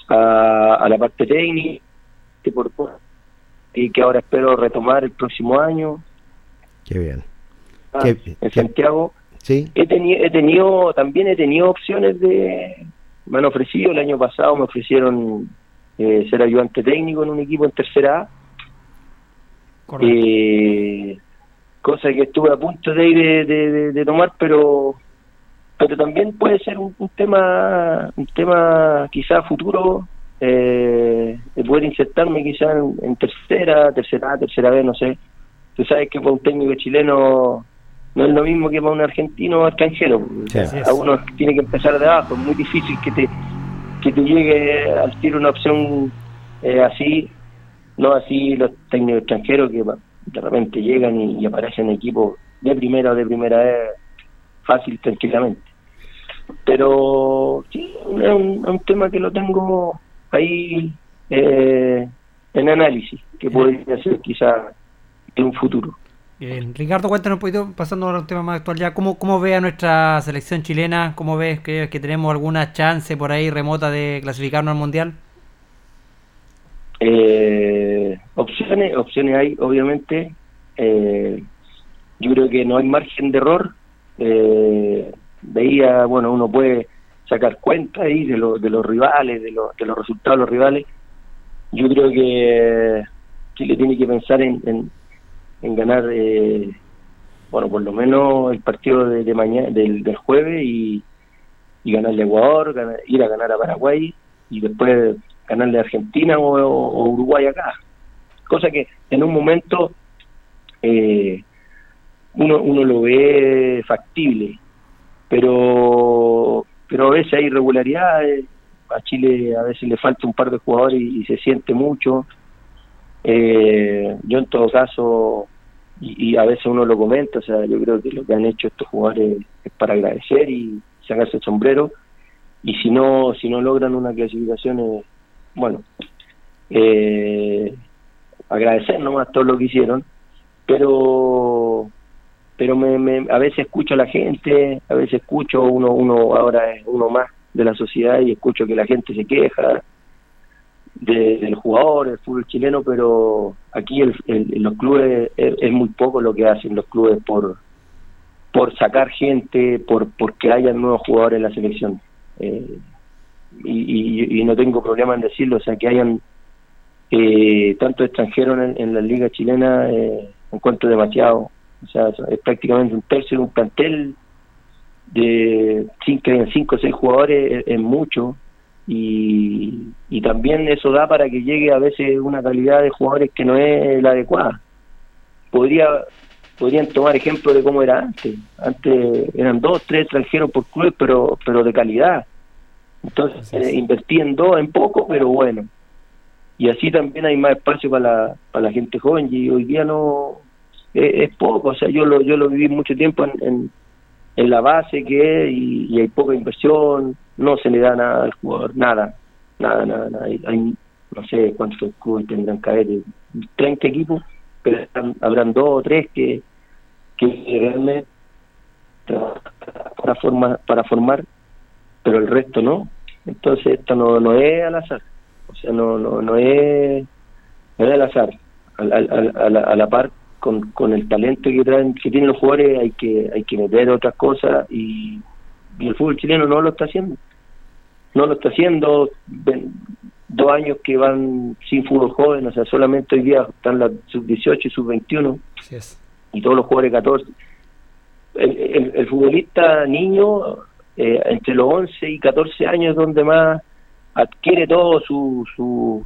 a, la parte técnica por, y que ahora espero retomar el próximo año. Qué bien. Ah, en Santiago Sí. He, tenido, he tenido, también he tenido opciones de, me han ofrecido, el año pasado me ofrecieron eh, ser ayudante técnico en un equipo en tercera A. Eh, cosa que estuve a punto de ir de, tomar, pero pero también puede ser un, tema un tema quizá futuro eh, de poder insertarme quizá en, tercera, tercera tercera B, no sé. Tú sabes que para un técnico chileno no es lo mismo que para un argentino o extranjero. a uno tiene que empezar de abajo, es muy difícil que te, que te llegue al tiro una opción eh, así, no así los técnicos extranjeros que de repente llegan y, aparecen equipos de primera o de primera vez fácil, tranquilamente. Pero sí, es un, tema que lo tengo ahí eh, en análisis, que podría ser quizá en un futuro. Ricardo, cuéntanos un poquito, pasando a un tema más actual ya, ¿cómo, cómo ve a nuestra selección chilena? ¿Cómo ves que, que tenemos alguna chance por ahí remota de clasificarnos al Mundial? Eh, opciones, opciones hay, obviamente. Eh, yo creo que no hay margen de error. Eh, veía, bueno, uno puede sacar cuenta ahí de, de los rivales, de, de los resultados de los rivales. Yo creo que Chile tiene que pensar en en ganar, eh, bueno, por lo menos el partido de, mañana, del, del, jueves y, y ganarle a Ecuador, ir a ganar a Paraguay y después ganarle a Argentina o, Uruguay acá. Cosa que en un momento eh, uno, uno lo ve factible, pero, pero a veces hay irregularidades. A Chile a veces le falta un par de jugadores y, se siente mucho. Eh, yo en todo caso y, a veces uno lo comenta, o sea, yo creo que lo que han hecho estos jugadores es para agradecer y sacarse el sombrero y si no si no logran una clasificación eh, bueno eh, agradecer nomás todo lo que hicieron pero pero me, a veces escucho a la gente a veces escucho uno uno ahora es uno más de la sociedad y escucho que la gente se queja del jugador, del fútbol chileno, pero aquí el, los clubes es, muy poco lo que hacen los clubes por por sacar gente, por porque haya nuevos jugadores en la selección. Eh, y, no tengo problema en decirlo, o sea, que hayan eh, tanto extranjeros en, la liga chilena, eh, encuentro demasiado. O sea, es prácticamente un tercio de un plantel de cinco, cinco o seis jugadores, es mucho y, y también eso da para que llegue a veces una calidad de jugadores que no es la adecuada. Podría podrían tomar ejemplo de cómo era antes. Antes eran dos, tres extranjeros por club, pero pero de calidad. Entonces eh, invertí en dos, en poco, pero bueno. Y así también hay más espacio para la, para la gente joven y hoy día no es, poco. O sea, yo lo yo lo viví mucho tiempo en, en, la base que es y hay poca inversión no se le da nada al jugador, nada, nada, nada, nada. Hay, no sé cuántos clubes tendrán que haber, 30 equipos, pero habrán dos o tres que, que realmente para formar, para formar, pero el resto no. Entonces esto no, no es al azar, o sea, no, no, no es, no es al azar. A, a, la, a la par con, con el talento que traen que tienen los jugadores hay que hay que meter otras cosas y y el fútbol chileno no lo está haciendo. No lo está haciendo. dos años que van sin fútbol joven, o sea, solamente hoy día están las sub-18 y sub-21. Y todos los jugadores 14. El, el, futbolista niño eh, entre los 11 y 14 años donde más adquiere todo su, su,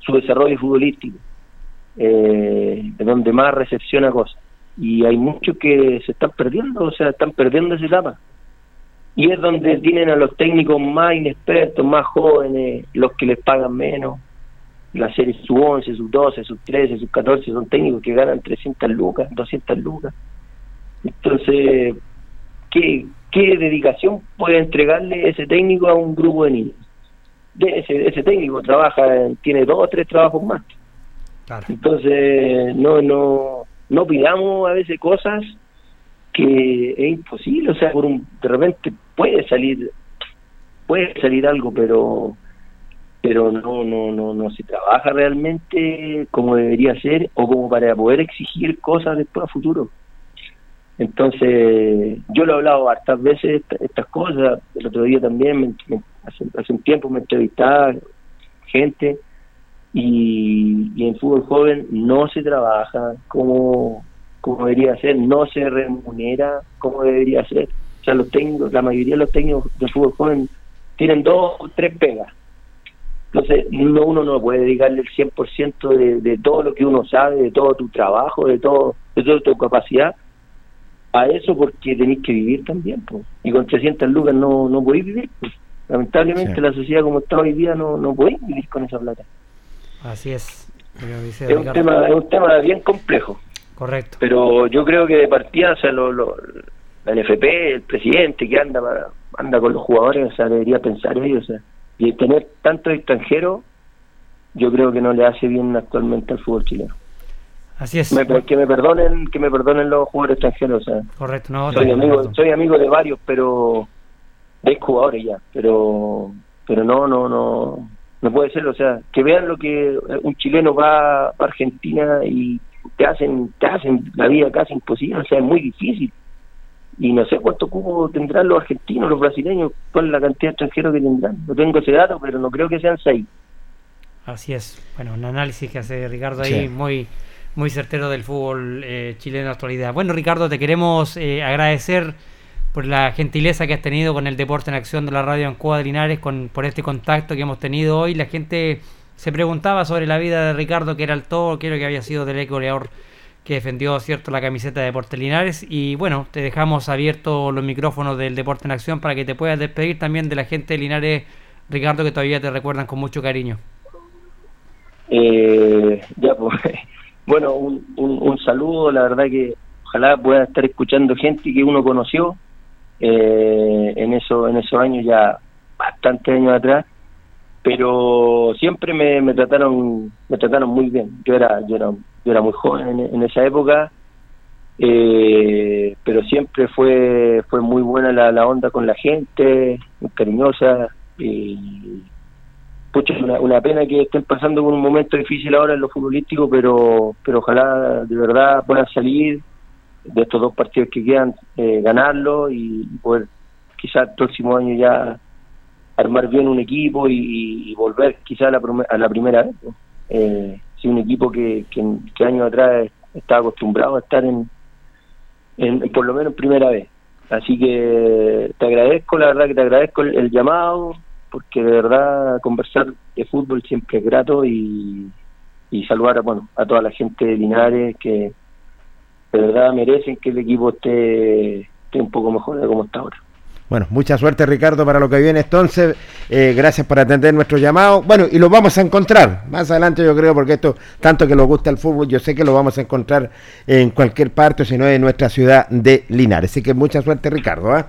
su desarrollo futbolístico, eh, donde más recepciona cosas. Y hay muchos que se están perdiendo, o sea, están perdiendo esa etapa. Y es donde tienen a los técnicos más inexpertos, más jóvenes, los que les pagan menos. La serie sub 11, sub 12, sub 13, sub 14 son técnicos que ganan 300 lucas, 200 lucas. Entonces, ¿qué, qué dedicación puede entregarle ese técnico a un grupo de niños? De ese, ese técnico trabaja, tiene dos o tres trabajos más. Entonces, no, no, no pidamos a veces cosas que es imposible, o sea, por un, de repente puede salir, puede salir algo, pero pero no no no no se trabaja realmente como debería ser o como para poder exigir cosas después a futuro. Entonces, yo lo he hablado hartas veces estas cosas, el otro día también, hace, un tiempo me entrevistaba gente y, en fútbol joven no se trabaja como, como debería ser, no se remunera como debería ser. O sea, los técnicos, la mayoría de los técnicos de fútbol joven tienen dos o tres pegas. Entonces, uno, uno no puede dedicarle el 100% de, de todo lo que uno sabe, de todo tu trabajo, de todo de toda tu capacidad a eso porque tenéis que vivir también, pues. y con 300 lucas no, no podéis vivir. Pues. Lamentablemente la sociedad como está hoy día no, no podéis vivir con esa plata. Así es. Es un, tema, es un tema bien complejo. Correcto. Pero yo creo que de partida, o sea, lo, lo, la NFP, el presidente que anda anda con los jugadores, o sea, debería pensar ellos, o sea, y tener tantos extranjeros, yo creo que no le hace bien actualmente al fútbol chileno. Así es. que me perdonen, que me perdonen los jugadores extranjeros. Correcto, no. Soy amigo, soy amigo de varios, pero de jugadores ya, pero pero no, no, no, no puede ser. O sea, que vean lo que un chileno va a Argentina y te hacen, te hacen la vida casi imposible. O sea, es muy difícil. Y no sé cuánto cubo tendrán los argentinos, los brasileños, cuál es la cantidad de extranjeros que tendrán. No tengo ese dato, pero no creo que sean seis. Así es. Bueno, un análisis que hace Ricardo ahí muy muy certero del fútbol eh, chileno en la actualidad. Bueno, Ricardo, te queremos eh, agradecer por la gentileza que has tenido con el Deporte en Acción de la Radio en Linares, con, por este contacto que hemos tenido hoy. La gente se preguntaba sobre la vida de Ricardo, que era el todo, creo que había sido del goleador que defendió cierto la camiseta de Deporte Linares. Y bueno, te dejamos abiertos los micrófonos del Deporte en Acción para que te puedas despedir también de la gente de Linares, Ricardo, que todavía te recuerdan con mucho cariño. Eh, ya, pues bueno, un, un, saludo, la verdad que ojalá pueda estar escuchando gente que uno conoció eh, en eso en esos años ya bastantes años atrás pero siempre me, me trataron me trataron muy bien. Yo era yo era yo era muy joven en, esa época eh, pero siempre fue fue muy buena la, la onda con la gente muy cariñosa y pucha, una, una pena que estén pasando por un momento difícil ahora en lo futbolístico, pero, pero ojalá de verdad puedan salir de estos dos partidos que quedan, eh, ganarlo y, poder quizás el próximo año ya armar bien un equipo y, volver quizás a la, a la primera vez. Eh, un equipo que, que, años atrás estaba acostumbrado a estar en, en, por lo menos primera vez. Así que te agradezco, la verdad que te agradezco el llamado, porque de verdad conversar de fútbol siempre es grato y, y saludar a, bueno, a toda la gente de Linares que de verdad merecen que el equipo esté, esté un poco mejor de como está ahora. Bueno, mucha suerte Ricardo para lo que viene entonces. Eh, gracias por atender nuestro llamado. Bueno, y lo vamos a encontrar más adelante yo creo, porque esto, tanto que nos gusta el fútbol, yo sé que lo vamos a encontrar en cualquier parte, si no en nuestra ciudad de Linares. Así que mucha suerte Ricardo. ¿eh?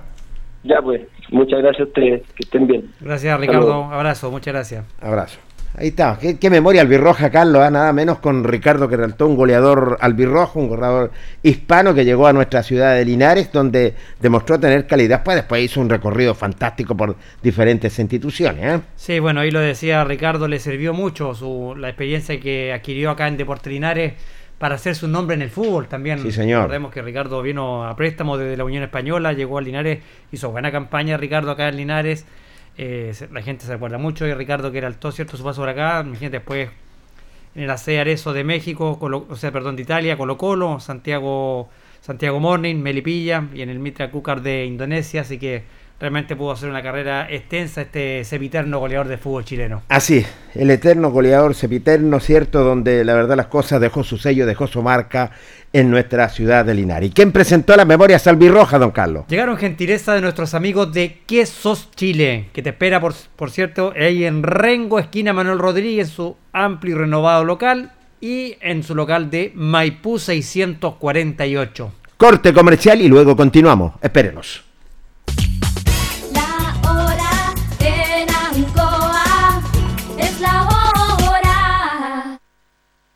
Ya pues, muchas gracias a ustedes, que estén bien. Gracias Ricardo, abrazo, muchas gracias. Abrazo. Ahí está, qué, memoria albirroja, Carlos, ¿eh? nada menos con Ricardo que resultó un goleador albirrojo, un goleador hispano que llegó a nuestra ciudad de Linares, donde demostró tener calidad, pues después hizo un recorrido fantástico por diferentes instituciones. ¿eh? Sí, bueno, ahí lo decía Ricardo, le sirvió mucho su, la experiencia que adquirió acá en Deportes Linares para hacer su nombre en el fútbol también. Sí, señor. Recordemos que Ricardo vino a préstamo desde la Unión Española, llegó a Linares, hizo buena campaña Ricardo acá en Linares. Eh, la gente se recuerda mucho de Ricardo que era el todo cierto su paso por acá. Mi gente después en el AC Arezo de México, o sea, perdón, de Italia, Colo Colo, Santiago, Santiago Morning, Melipilla y en el Mitra Kukar de Indonesia. Así que realmente pudo hacer una carrera extensa este sepiterno goleador de fútbol chileno. Así, el eterno goleador sepiterno, ¿cierto? Donde la verdad las cosas dejó su sello, dejó su marca en nuestra ciudad de Linares. ¿Y quién presentó la memoria salvirroja, don Carlos? Llegaron gentileza de nuestros amigos de Quesos Chile, que te espera, por, por cierto, ahí en Rengo, esquina Manuel Rodríguez, su amplio y renovado local, y en su local de Maipú 648. Corte comercial y luego continuamos. Espérenos.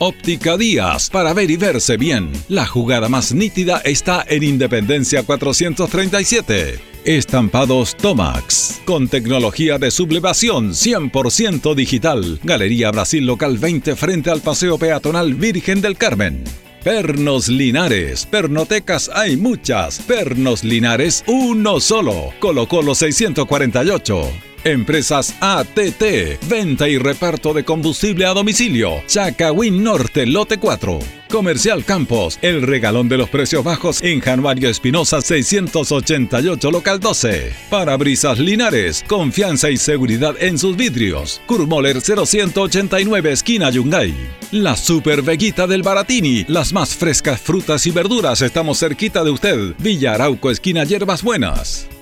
Óptica Díaz, para ver y verse bien. La jugada más nítida está en Independencia 437. Estampados Tomax, con tecnología de sublevación 100% digital. Galería Brasil Local 20 frente al Paseo Peatonal Virgen del Carmen. Pernos Linares, pernotecas hay muchas. Pernos Linares, uno solo. Colo Colo 648. Empresas ATT, venta y reparto de combustible a domicilio. Chacawin Norte, lote 4. Comercial Campos, el regalón de los precios bajos en Januario Espinosa 688 local 12. Parabrisas Linares, confianza y seguridad en sus vidrios. Kurmoller 0189 esquina Yungay. La Super Veguita del Baratini, las más frescas frutas y verduras estamos cerquita de usted. Villa Arauco esquina Hierbas Buenas.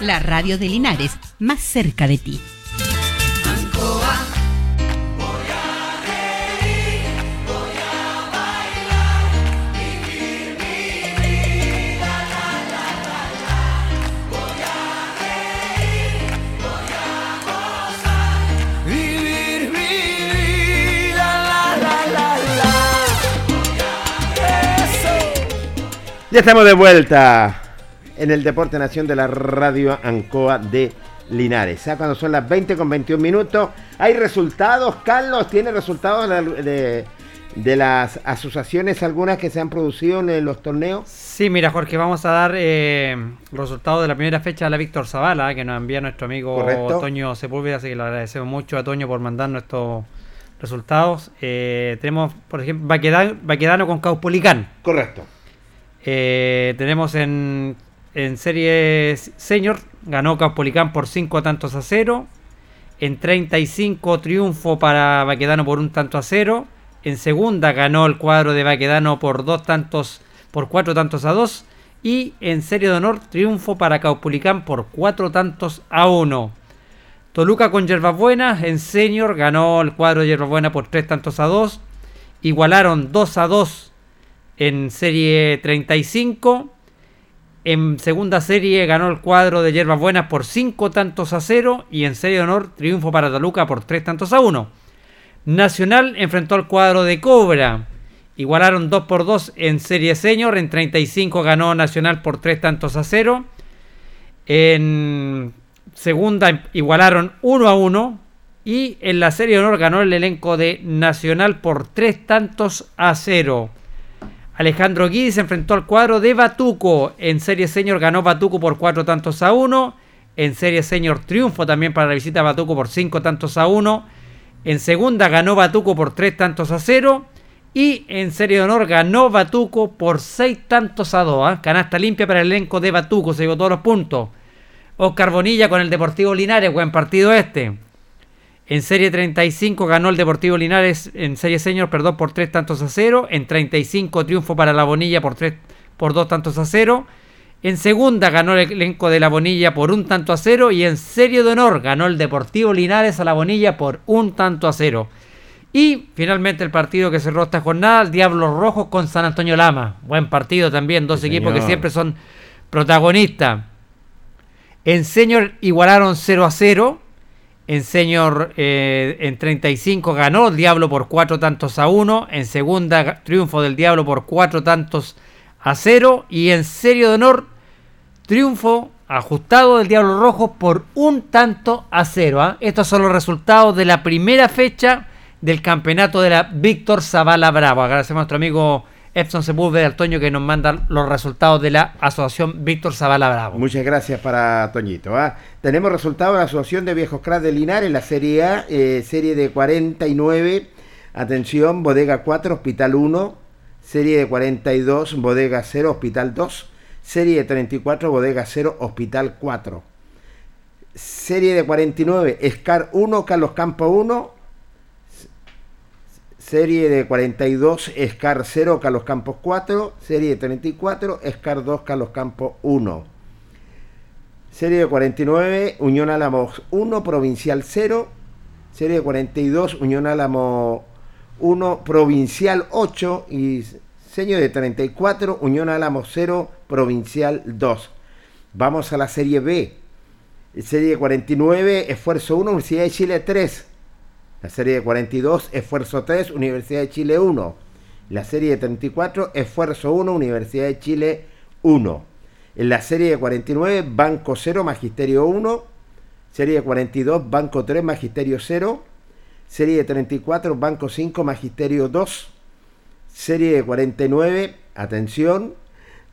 la radio de Linares, más cerca de ti. Ya estamos de vuelta en el Deporte Nación de la Radio Ancoa de Linares. ¿ah? Cuando son las 20 con 21 minutos. Hay resultados, Carlos, ¿tiene resultados de, de, las asociaciones algunas que se han producido en los torneos? Sí, mira Jorge, vamos a dar eh, resultados de la primera fecha de la Víctor Zavala, que nos envía nuestro amigo Toño Sepúlveda, así que le agradecemos mucho a Toño por mandarnos estos resultados. Eh, tenemos, por ejemplo, Baquedano, con Caupolicán. Correcto. Eh, tenemos en, en serie senior, ganó Caupolicán por 5 tantos a 0. En 35 triunfo para Baquedano por un tanto a 0. En segunda ganó el cuadro de Baquedano por tantos, por cuatro tantos a 2. Y en serie de honor, triunfo para Caupolicán por cuatro tantos a 1. Toluca con Buenas en senior ganó el cuadro de Buena por 3 tantos a 2. Igualaron 2 a 2 en serie 35. En segunda serie ganó el cuadro de Hierbas Buenas por 5 tantos a 0 y en serie de honor triunfo para Toluca por 3 tantos a 1. Nacional enfrentó al cuadro de Cobra. Igualaron 2 por 2 en serie senior. En 35 ganó Nacional por 3 tantos a 0. En segunda igualaron 1 a 1. Y en la serie de honor ganó el elenco de Nacional por 3 tantos a 0. Alejandro Guidi se enfrentó al cuadro de Batuco. En Serie Senior ganó Batuco por 4 tantos a 1. En Serie Senior triunfo también para la visita Batuco por 5 tantos a 1. En segunda ganó Batuco por 3 tantos a 0. Y en Serie de Honor ganó Batuco por 6 tantos a 2. ¿ah? Canasta limpia para el elenco de Batuco. Se llevó todos los puntos. Oscar Bonilla con el Deportivo Linares, buen partido este. En Serie 35 ganó el Deportivo Linares en Serie Senior, perdón, por 3 tantos a 0. En 35 triunfo para la Bonilla por, 3, por 2 tantos a 0. En segunda ganó el elenco de la Bonilla por un tanto a 0. Y en Serie de Honor ganó el Deportivo Linares a la Bonilla por un tanto a 0. Y finalmente el partido que cerró esta jornada, el Diablo Rojo con San Antonio Lama. Buen partido también, dos equipos que siempre son protagonistas. En Senior igualaron 0 a 0. En Senior eh, en 35 ganó el Diablo por 4 tantos a 1. En segunda triunfo del Diablo por 4 tantos a 0. Y en Serio de Honor triunfo ajustado del Diablo Rojo por un tanto a 0. ¿ah? Estos son los resultados de la primera fecha del campeonato de la Víctor Zavala Bravo. Agradecemos a nuestro amigo Epson Sepúlveda del Toño que nos manda los resultados de la Asociación Víctor Zavala Bravo. Muchas gracias para Toñito. ¿ah? Tenemos resultados de la Asociación de Viejos Cras de Linares, la Serie A, eh, serie de 49. Atención, Bodega 4, Hospital 1. Serie de 42, Bodega 0, Hospital 2. Serie de 34, Bodega 0, Hospital 4. Serie de 49, Scar 1, Carlos Campo 1, Serie de 42, SCAR 0, Carlos Campos 4. Serie de 34, SCAR 2, Carlos Campos 1. Serie de 49, Unión Álamos 1, Provincial 0. Serie de 42, Unión Álamo 1, Provincial 8. Y serie de 34, Unión Álamos 0, Provincial 2. Vamos a la Serie B. Serie de 49, Esfuerzo 1, Universidad de Chile 3. La serie de 42, Esfuerzo 3, Universidad de Chile 1. La serie de 34, Esfuerzo 1, Universidad de Chile 1. En la serie de 49, Banco 0, Magisterio 1. Serie de 42, Banco 3, Magisterio 0. Serie de 34, Banco 5, Magisterio 2. Serie de 49, atención,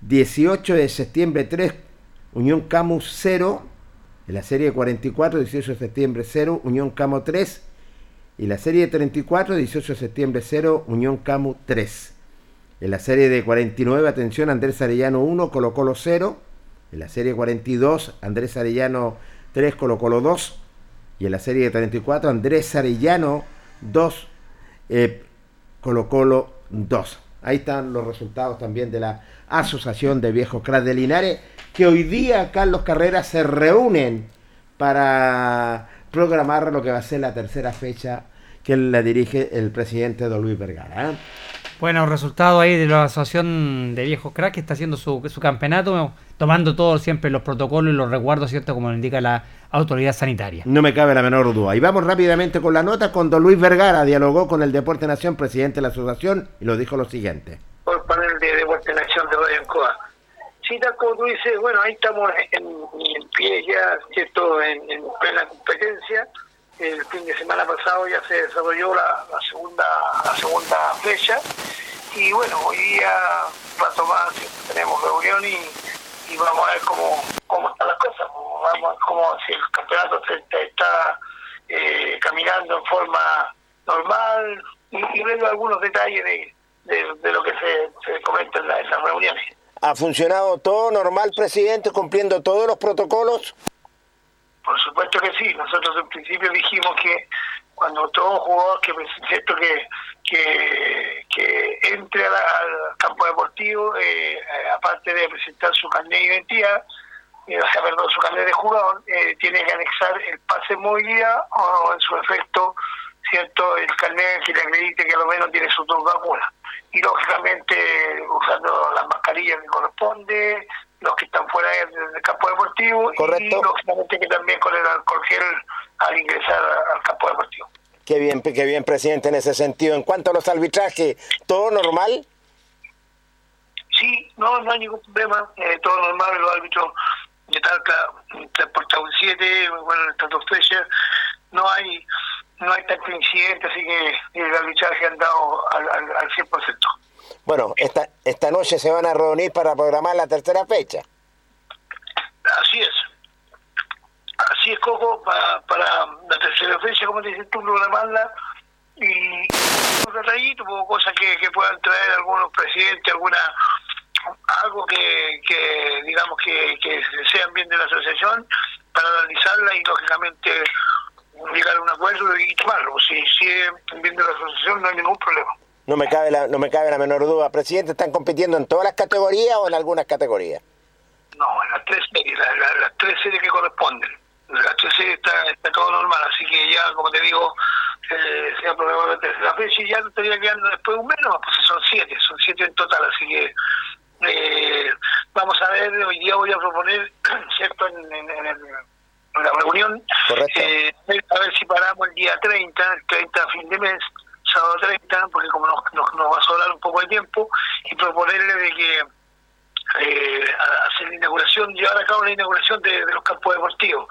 18 de septiembre 3, Unión Camus 0. En la serie de 44, 18 de septiembre 0, Unión Camo 3. Y la serie de 34, 18 de septiembre 0, Unión Camu 3. En la serie de 49, atención, Andrés Arellano 1, Colo Colo 0. En la serie 42, Andrés Arellano 3, Colo Colo 2. Y en la serie de 34, Andrés Arellano 2, eh, Colo Colo 2. Ahí están los resultados también de la Asociación de Viejos Cras de Linares, que hoy día, Carlos Carreras, se reúnen para programar lo que va a ser la tercera fecha que la dirige el presidente Don Luis Vergara. ¿eh? Bueno, resultado ahí de la Asociación de Viejos Cracks que está haciendo su, campeonato, tomando todos siempre los protocolos y los resguardos, ¿cierto? Como lo indica la autoridad sanitaria. No me cabe la menor duda. Y vamos rápidamente con la nota, con Don Luis Vergara dialogó con el Deporte Nación, presidente de la asociación, y lo dijo lo siguiente. Por el panel de Deporte Nación de Radio Encoa. Tal como tú dices, bueno, ahí estamos en, pie ya, ¿cierto?, en, en, plena competencia. El fin de semana pasado ya se desarrolló la, segunda la segunda fecha y bueno, hoy día rato más tenemos reunión y, y, vamos a ver cómo, cómo están las cosas, vamos a ver cómo si el campeonato está eh, caminando en forma normal y, viendo algunos detalles de, de, lo que se, se comenta en, en las reuniones. ¿Ha funcionado todo normal, presidente, cumpliendo todos los protocolos? Por supuesto que sí. Nosotros en principio dijimos que cuando todo jugador que cierto que que, entre al campo deportivo, eh, eh, aparte de presentar su carnet de identidad, eh, o sea, perdón, su carnet de jugador, tiene que anexar el pase de movilidad o en su efecto, cierto, el carnet que le acredite que a lo menos tiene sus dos vacunas y lógicamente usando las mascarillas que corresponde, los que están fuera del, campo deportivo y lógicamente que también con el alcohol gel al ingresar al campo deportivo. Qué bien, qué bien, presidente, en ese sentido. En cuanto a los arbitrajes, ¿todo normal? Sí, no, no hay ningún problema, eh, todo normal, los árbitros de Talca, Transportado 7, bueno, estas dos fechas, no hay no hay tanto incidente, así que el arbitraje han dado al, al, al 100%. Bueno, esta, esta noche se van a reunir para programar la tercera fecha. Así es. Así es, Coco, para, para la tercera fecha, como te dices tú, programarla y un detallito, cosas que, que puedan traer algunos presidentes, alguna algo que, que digamos que, que sean bien de la asociación para analizarla y lógicamente llegar a un acuerdo y tomarlo. Si, si es bien de la asociación no hay ningún problema. No me cabe la, no me cabe la menor duda. Presidente, ¿están compitiendo en todas las categorías o en algunas categorías? No, en las tres series, las tres series que corresponden. En las tres series está, está todo normal, así que ya, como te digo, eh, sea problema de tercera fecha y ya no estaría quedando después un menos, pues son siete, son siete en total, así que eh, vamos a ver, hoy día voy a proponer, ¿cierto?, en, en, en el la reunión, eh, a ver si paramos el día 30, el 30 fin de mes, sábado 30, porque como nos, nos, va a sobrar un poco de tiempo, y proponerle de que eh, hacer la inauguración, llevar a cabo la inauguración de, los campos deportivos.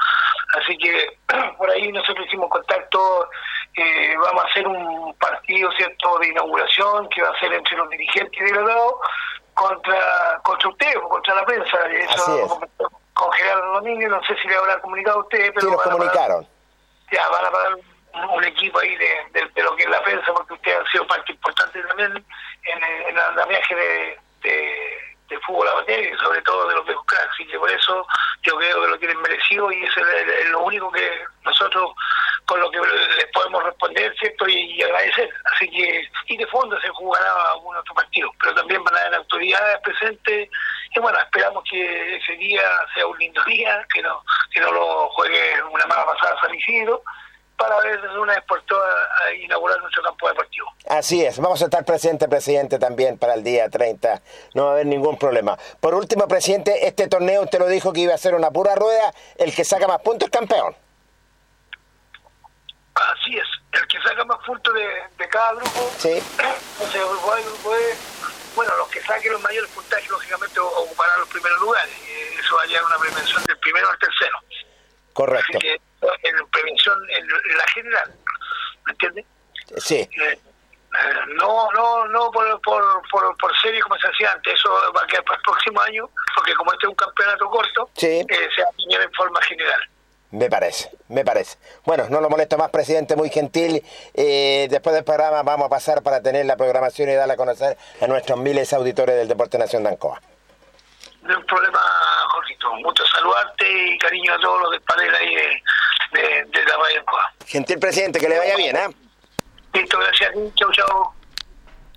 Así que por ahí nosotros hicimos contacto, eh, vamos a hacer un partido cierto de inauguración que va a ser entre los dirigentes y delegados contra, contra ustedes, contra la prensa. Eso con Gerardo Domínguez, no sé si le habrá comunicado a ustedes, pero... Sí, nos comunicaron. ya, van a pagar un, equipo ahí de, de, lo que es la prensa, porque ustedes han sido parte importante también en, el andamiaje de, de, fútbol amateur y sobre todo de los viejos Así que por eso yo creo que lo tienen merecido y eso es, lo único que nosotros con lo que les podemos responder, ¿cierto? Y, agradecer. Así que, y de fondo se jugará algún otro partido, pero también van a haber autoridades presentes y bueno, esperamos que ese día sea un lindo día, que no, que no lo juegue una mala pasada San Isidro, para ver una vez por todas inaugurar nuestro campo deportivo. Así es, vamos a estar presente, presidente, también para el día 30, no va a haber ningún problema. Por último, presidente, este torneo usted lo dijo que iba a ser una pura rueda, el que saca más puntos es campeón. Así es, el que saca más puntos de, cada grupo, sí. o sea, grupo A y grupo B, bueno, los que saquen los mayores puntajes, lógicamente, ocuparán los primeros lugares. Eso va a llevar una prevención del primero al tercero. Correcto. Así que en prevención, en, la general, ¿me entiendes? Sí. Eh, eh, no, no, no por, por, por, por, serie como se hacía antes, eso va a quedar para el próximo año, porque como este es un campeonato corto, sí. eh, se va a en forma general. Me parece, me parece. Bueno, no lo molesto más, presidente, muy gentil. Eh, después del programa vamos a pasar para tener la programación y darla a conocer a nuestros miles de auditores del Deporte Nación de Ancoa. No hay un problema, Jorgito. Mucho saludarte y cariño a todos los del panel ahí de, de, la Valle Ancoa. Gentil presidente, que le vaya bien, ¿eh? Listo, gracias. Chau, chau.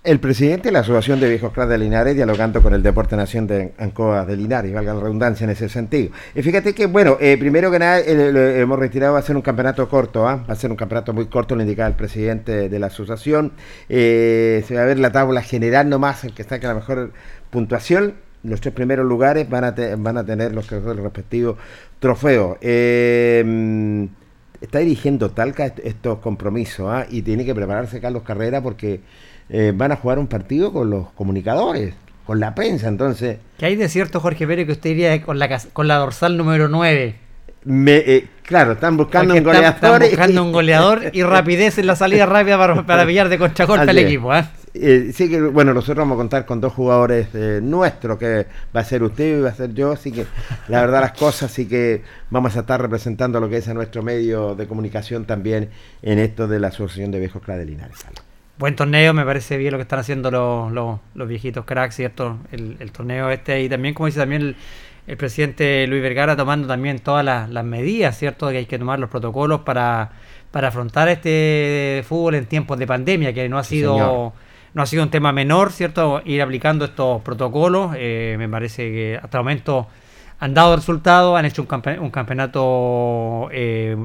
El presidente de la Asociación de Viejos Cras de Linares dialogando con el Deporte Nación de Ancoa de Linares, valga la redundancia en ese sentido. Y fíjate que, bueno, eh, primero que nada, eh, hemos retirado va a ser un campeonato corto, ¿ah? va a ser un campeonato muy corto, lo indicaba el presidente de la asociación. Eh, se va a ver la tabla general nomás, el que está con la mejor puntuación. Los tres primeros lugares van a, tener los, los respectivos trofeos. está dirigiendo Talca estos compromisos y tiene que prepararse Carlos Carrera porque eh, van a jugar un partido con los comunicadores. con la prensa, entonces... ¿Qué hay de cierto, Jorge Pérez, que usted iría con la, con la dorsal número 9? Me, eh, claro, están buscando un goleador. Están, buscando un goleador y rapidez en la salida rápida para, para pillar de concha corta al equipo. ¿eh? Eh, sí que, bueno, nosotros vamos a contar con dos jugadores eh, nuestros, que va a ser usted y va a ser yo, así que la verdad las cosas, sí que vamos a estar representando lo que es a nuestro medio de comunicación también en esto de la Asociación de Viejos Cladelinares. Buen torneo, me parece bien lo que están haciendo los, los, viejitos cracks, ¿cierto? El, el, torneo este y también, como dice también el, presidente Luis Vergara, tomando también todas las, medidas, ¿cierto? Que hay que tomar los protocolos para, para afrontar este fútbol en tiempos de pandemia, que no ha sido no ha sido un tema menor, ¿cierto? Ir aplicando estos protocolos. Eh, me parece que hasta el momento han dado resultados, han hecho un, campeonato eh,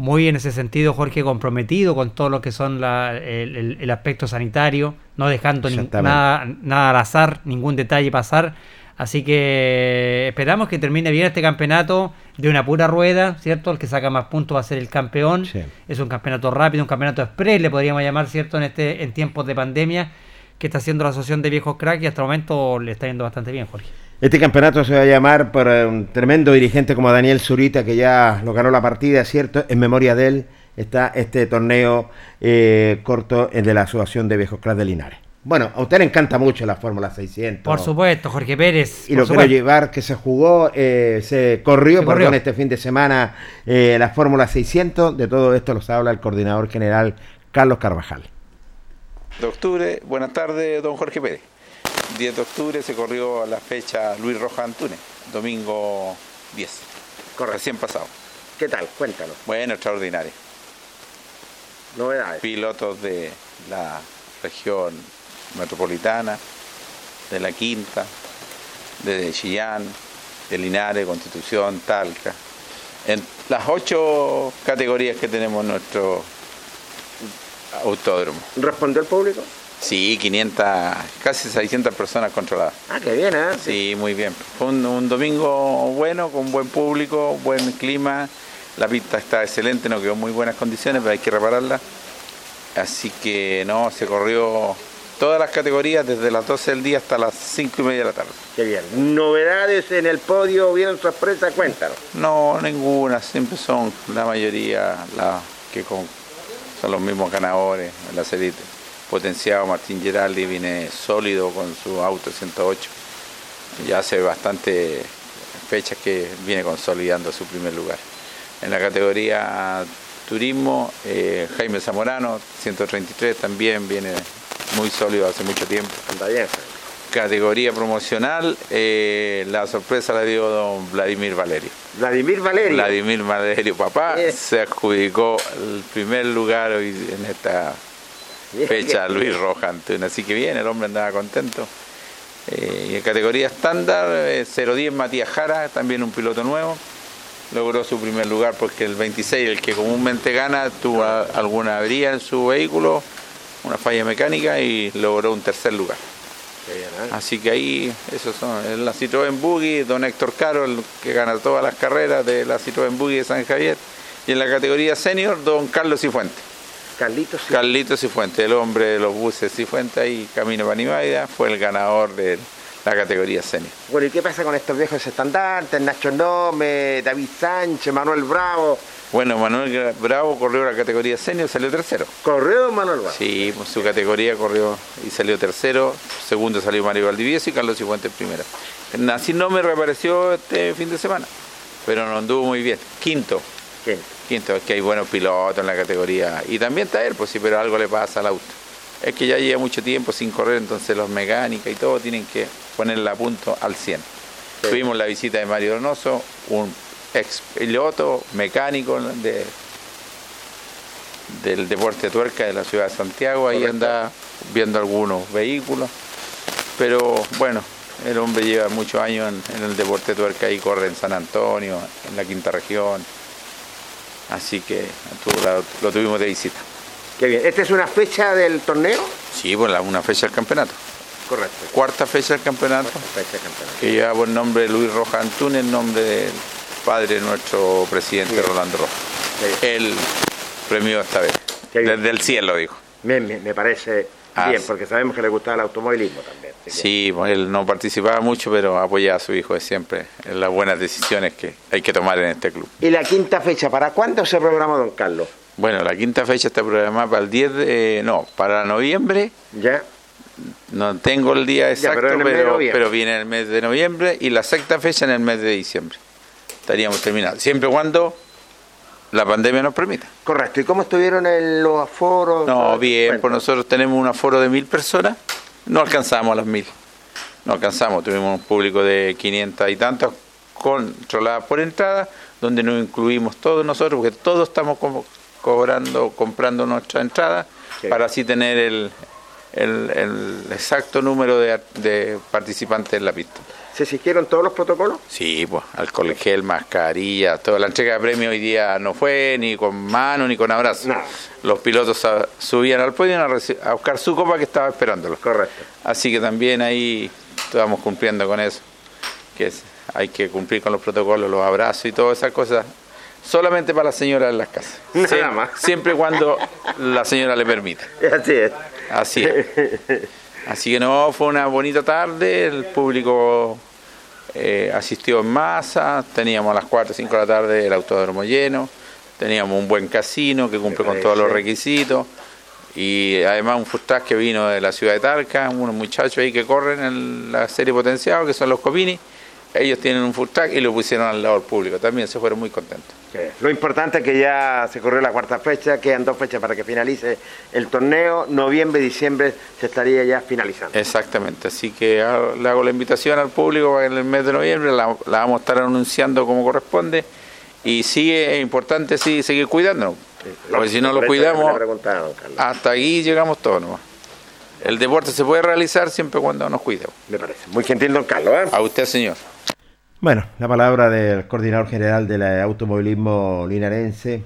muy en ese sentido, Jorge, comprometido con todo lo que son el, aspecto sanitario, no dejando nada, nada al azar, ningún detalle pasar. Así que esperamos que termine bien este campeonato de una pura rueda, ¿cierto? El que saca más puntos va a ser el campeón. Es un campeonato rápido, un campeonato express, le podríamos llamar, ¿cierto? En este en tiempos de pandemia que está haciendo la Asociación de Viejos Crack y hasta el momento le está yendo bastante bien, Jorge. Este campeonato se va a llamar por eh, un tremendo dirigente como Daniel Zurita, que ya lo ganó la partida, ¿cierto? En memoria de él está este torneo eh, corto de la Asociación de Viejos Crack de Linares. Bueno, a usted le encanta mucho la Fórmula 600. Por supuesto, Jorge Pérez. Y lo quiero llevar que se jugó, eh, se corrió, perdón, este fin de semana eh, la Fórmula 600. De todo esto los habla el coordinador general Carlos Carvajal. De octubre, buenas tardes, don Jorge Pérez. 10 de octubre se corrió la fecha Luis Rojas Antunes, domingo 10. Corre. Recién pasado. ¿Qué tal? Cuéntalo. Bueno, extraordinario. Novedades. Pilotos de la región metropolitana, de La Quinta, de Chillán, de Linares, Constitución, Talca, en las ocho categorías que tenemos en nuestro autódromo. ¿Respondió el público? Sí, 500, casi 600 personas controladas. Ah, qué bien, ¿eh? Sí, muy bien. Fue un, domingo bueno, con buen público, buen clima. La pista está excelente, no quedó en muy buenas condiciones, pero hay que repararla. Así que no, se corrió todas las categorías desde las 12 del día hasta las 5 y media de la tarde. Qué bien. ¿Novedades en el podio? ¿Vieron sorpresa? Cuéntanos. No, ninguna. Siempre son la mayoría las que son los mismos ganadores en la serie. Potenciado Martín Geraldi viene sólido con su auto 108. Ya hace bastante fechas que viene consolidando su primer lugar. En la categoría turismo, eh, Jaime Zamorano, 133, también viene muy sólido hace mucho tiempo. Anda bien. Categoría promocional, eh, la sorpresa la dio don Vladimir Valerio. Vladimir Valerio. Vladimir Valerio, papá, se adjudicó el primer lugar hoy en esta fecha Luis Roja Así que bien, el hombre andaba contento. Eh, y en categoría estándar, 010 eh, Matías Jara, también un piloto nuevo. Logró su primer lugar porque el 26, el que comúnmente gana, tuvo alguna avería en su vehículo una falla mecánica y logró un tercer lugar. ¿eh? Así que ahí, esos son, la Citroën Buggy, don Héctor Carol, que gana todas las carreras de la Citroën Buggy de San Javier, y en la categoría senior, don Carlos Cifuente. Carlitos Cifuente. Carlitos el hombre de los buses Cifuente ahí, Camino Panimaida, fue el ganador de la categoría senior. Bueno, ¿y qué pasa con estos viejos estandartes? Nacho Nome, David Sánchez, Manuel Bravo. Bueno, Manuel Bravo corrió la categoría senior, salió tercero. ¿Corrió Manuel Bravo? Sí, pues, su categoría corrió y salió tercero. Segundo salió Mario Valdivieso y Carlos Cifuentes primero. Así no me reapareció este fin de semana, pero no anduvo muy bien. Quinto. Quinto. Quinto, es que hay buenos pilotos en la categoría. Y también está él, pues sí, pero algo le pasa al auto. Es que ya lleva mucho tiempo sin correr, entonces los mecánicos y todo tienen que ponerla a punto al 100. Tuvimos la visita de Mario Donoso, un ex piloto mecánico de, del deporte tuerca de la ciudad de Santiago, ahí anda viendo algunos vehículos, pero bueno, el hombre lleva muchos años en, el deporte tuerca y corre en San Antonio, en la quinta región, así que lo, tuvimos de visita. Qué bien, ¿esta es una fecha del torneo? Sí, bueno, una fecha del campeonato. Correcto. Cuarta fecha del campeonato. Fecha del campeonato. Que lleva por nombre Luis Roja Antunes, el nombre del padre nuestro presidente Rolando Rojas. Él premió esta vez, desde el cielo, dijo. Me, me, parece Bien, porque sabemos que le gustaba el automovilismo también. Sí, él no participaba mucho, pero apoyaba a su hijo siempre en las buenas decisiones que hay que tomar en este club. ¿Y la quinta fecha, para cuándo se programó, don Carlos? Bueno, la quinta fecha está programada para el 10 de... no, para noviembre. Ya. No tengo el día exacto, pero, pero, viene en el mes de noviembre y la sexta fecha en el mes de diciembre. Estaríamos terminados. Siempre cuando la pandemia nos permita. Correcto. ¿Y cómo estuvieron los aforos? No, bien, pues nosotros tenemos un aforo de mil personas, no alcanzamos a las mil. No alcanzamos, tuvimos un público de 500 y tantos controladas por entrada, donde nos incluimos todos nosotros, porque todos estamos cobrando, comprando nuestra entrada, para así tener el, el, exacto número de, participantes en la pista. ¿Se siguieron todos los protocolos? Sí, pues, alcohol gel, mascarilla, toda la entrega de premios hoy día no fue ni con mano ni con abrazo. Los pilotos subían al podio a, buscar su copa que estaba esperándolo. Correcto. Así que también ahí estamos cumpliendo con eso, que hay que cumplir con los protocolos, los abrazos y todas esas cosas solamente para la señora en las casas. Nada más. Siempre cuando la señora le permita. Así es. Así es. Así que no, fue una bonita tarde, el público eh, asistió en masa, teníamos a las 4 o 5 de la tarde el autódromo lleno, teníamos un buen casino que cumple con todos los requisitos y además un food que vino de la ciudad de Talca, unos muchachos ahí que corren en la serie potenciado que son los Copini ellos tienen un full track y lo pusieron al lado del público. También se fueron muy contentos. Lo importante es que ya se corrió la cuarta fecha, quedan dos fechas para que finalice el torneo. Noviembre y diciembre se estaría ya finalizando. Exactamente, así que le hago la invitación al público en el mes de noviembre, la, vamos a estar anunciando como corresponde. Y sí es importante sí, seguir cuidándonos, porque si no lo cuidamos, hasta ahí llegamos todos nomás. El deporte se puede realizar siempre cuando nos cuidemos. Me parece. Muy gentil, don Carlos. ¿eh? A usted, señor. Bueno, la palabra del coordinador general del automovilismo linarense,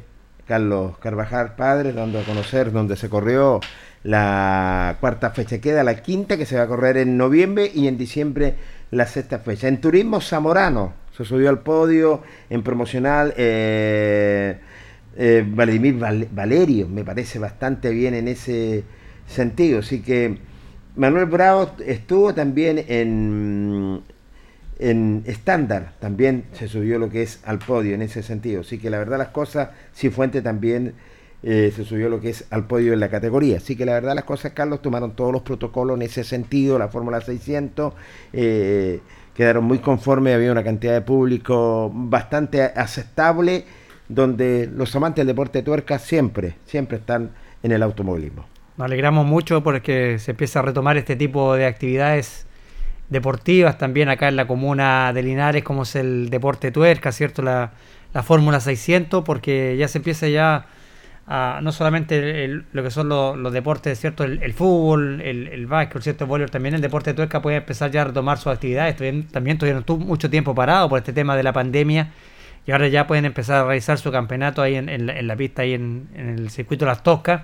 Carlos Carvajal, padre, dando a conocer dónde se corrió la cuarta fecha. Queda la quinta que se va a correr en noviembre y en diciembre la sexta fecha. En turismo zamorano se subió al podio en promocional eh, eh, Vladimir Valerio, me parece bastante bien en ese sentido. Así que Manuel Bravo estuvo también en en estándar también se subió lo que es al podio en ese sentido. Así que la verdad las cosas, Cifuente también eh, se subió lo que es al podio en la categoría. Así que la verdad las cosas, Carlos, tomaron todos los protocolos en ese sentido, la Fórmula 600, eh, quedaron muy conformes, había una cantidad de público bastante aceptable, donde los amantes del deporte de tuerca siempre, siempre están en el automovilismo. Nos alegramos mucho porque se empieza a retomar este tipo de actividades deportivas también acá en la comuna de Linares, como es el deporte tuerca, ¿cierto? La, la Fórmula 600, porque ya se empieza ya a, no solamente lo que son los, deportes, ¿cierto? El, fútbol, el, el básquet, ¿cierto? El también el deporte tuerca puede empezar ya a retomar sus actividades. También, también tuvieron mucho tiempo parado por este tema de la pandemia y ahora ya pueden empezar a realizar su campeonato ahí en, en, la, pista, ahí en, en el circuito Las Toscas,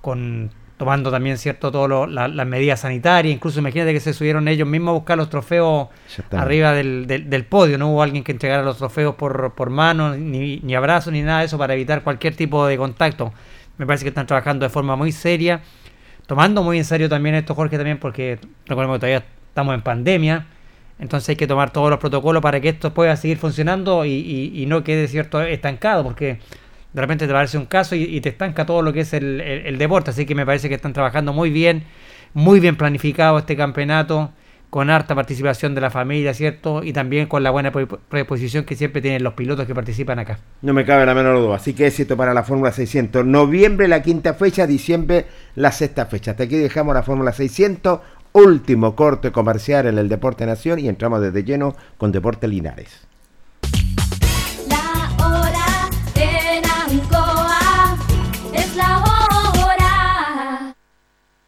con tomando también cierto todo las medidas sanitarias, incluso imagínate que se subieron ellos mismos a buscar los trofeos arriba del, del, podio, no hubo alguien que entregara los trofeos por, por mano, ni, ni abrazo, ni nada de eso para evitar cualquier tipo de contacto. Me parece que están trabajando de forma muy seria, tomando muy en serio también esto, Jorge, también porque recordemos que todavía estamos en pandemia, entonces hay que tomar todos los protocolos para que esto pueda seguir funcionando y, y, y no quede cierto estancado, porque de repente te parece un caso y, te estanca todo lo que es el, deporte. Así que me parece que están trabajando muy bien, muy bien planificado este campeonato, con harta participación de la familia, ¿cierto? Y también con la buena predisposición que siempre tienen los pilotos que participan acá. No me cabe la menor duda. Así que éxito para la Fórmula 600. Noviembre la quinta fecha, diciembre la sexta fecha. Hasta aquí dejamos la Fórmula 600. Último corte comercial en el Deporte Nación y entramos desde lleno con Deporte Linares.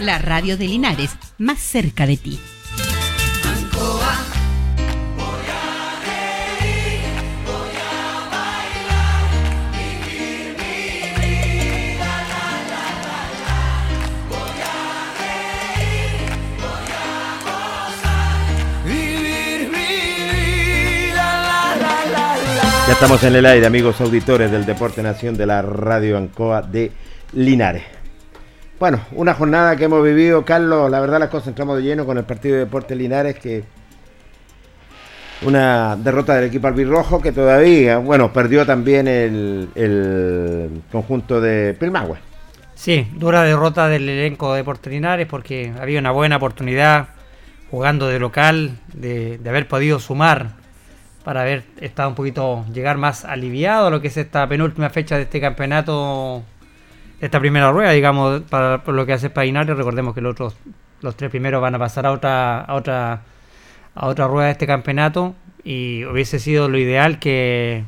la radio de Linares, más cerca de ti. Ya estamos en el aire, amigos auditores del Deporte Nación de la Radio Ancoa de Linares. Bueno, una jornada que hemos vivido, Carlos, la verdad las cosas entramos de lleno con el partido de Deportes Linares, que una derrota del equipo albirrojo que todavía, bueno, perdió también el, conjunto de Pilmahue. Sí, dura derrota del elenco de Deportes Linares porque había una buena oportunidad jugando de local, de, de haber podido sumar para haber estado un poquito, llegar más aliviado a lo que es esta penúltima fecha de este campeonato esta primera rueda, digamos, para, por lo que hace Painario. Recordemos que los otros, los tres primeros van a pasar a otra, a otra, a otra rueda de este campeonato. Y hubiese sido lo ideal que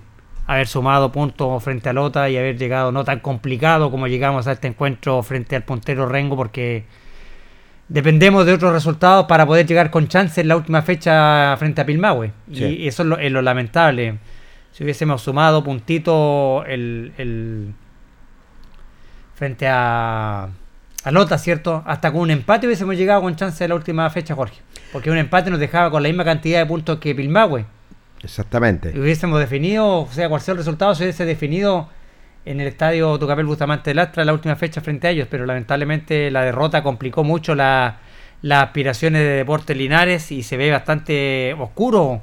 haber sumado puntos frente a Lota y haber llegado no tan complicado como llegamos a este encuentro frente al puntero Rengo, porque dependemos de otros resultados para poder llegar con chance en la última fecha frente a Pilmahue. Y eso es lo, es lo, lamentable. Si hubiésemos sumado puntito el, el frente a, a Lota, ¿cierto? Hasta con un empate hubiésemos llegado con chance de la última fecha, Jorge. Porque un empate nos dejaba con la misma cantidad de puntos que Pilmahue. Exactamente. Y hubiésemos definido, o sea, cual sea el resultado, se hubiese definido en el estadio Tucapel Bustamante del Astra la última fecha frente a ellos, pero lamentablemente la derrota complicó mucho las aspiraciones de Deportes Linares y se ve bastante oscuro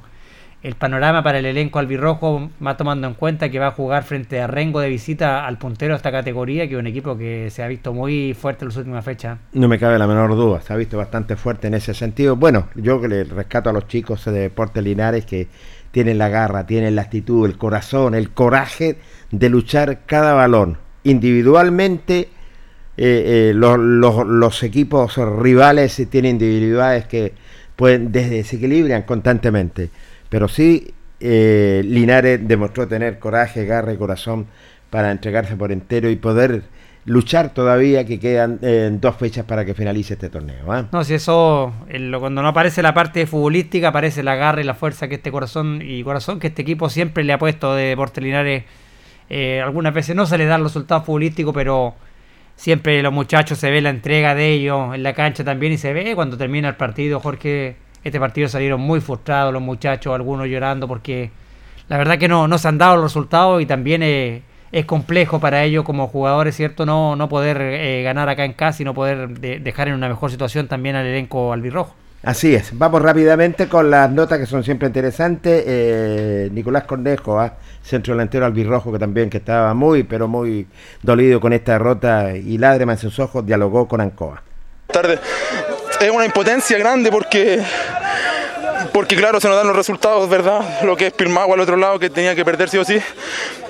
el panorama para el elenco albirrojo, más tomando en cuenta que va a jugar frente a Rengo de visita al puntero de esta categoría, que es un equipo que se ha visto muy fuerte en las últimas fechas. No me cabe la menor duda, se ha visto bastante fuerte en ese sentido. Bueno, yo que le rescato a los chicos de Deportes Linares que tienen la garra, tienen la actitud, el corazón, el coraje de luchar cada balón. Individualmente, eh, eh, los, los, equipos rivales tienen individualidades que pueden desequilibran constantemente pero sí, eh, Linares demostró tener coraje, garra y corazón para entregarse por entero y poder luchar todavía que quedan eh, dos fechas para que finalice este torneo. ¿ah? No, si eso, cuando no aparece la parte futbolística, aparece la garra y la fuerza que este corazón y corazón que este equipo siempre le ha puesto de Deportes Linares. Eh, algunas veces no se le da el resultado futbolístico, pero siempre los muchachos se ve la entrega de ellos en la cancha también y se ve cuando termina el partido, Jorge este partido salieron muy frustrados los muchachos, algunos llorando porque la verdad que no, no se han dado los resultados y también es, complejo para ellos como jugadores, ¿cierto? No, no poder eh, ganar acá en casa y no poder dejar en una mejor situación también al elenco albirrojo. Así es, vamos rápidamente con las notas que son siempre interesantes. Eh, Nicolás Cornejo, ¿ah? centro delantero albirrojo, que también que estaba muy, pero muy dolido con esta derrota y lágrimas en sus ojos, dialogó con Ancoa. Tarde, es una impotencia grande porque porque claro, se nos dan los resultados, ¿verdad? Lo que es Pirmagua al otro lado, que tenía que perder sí o sí,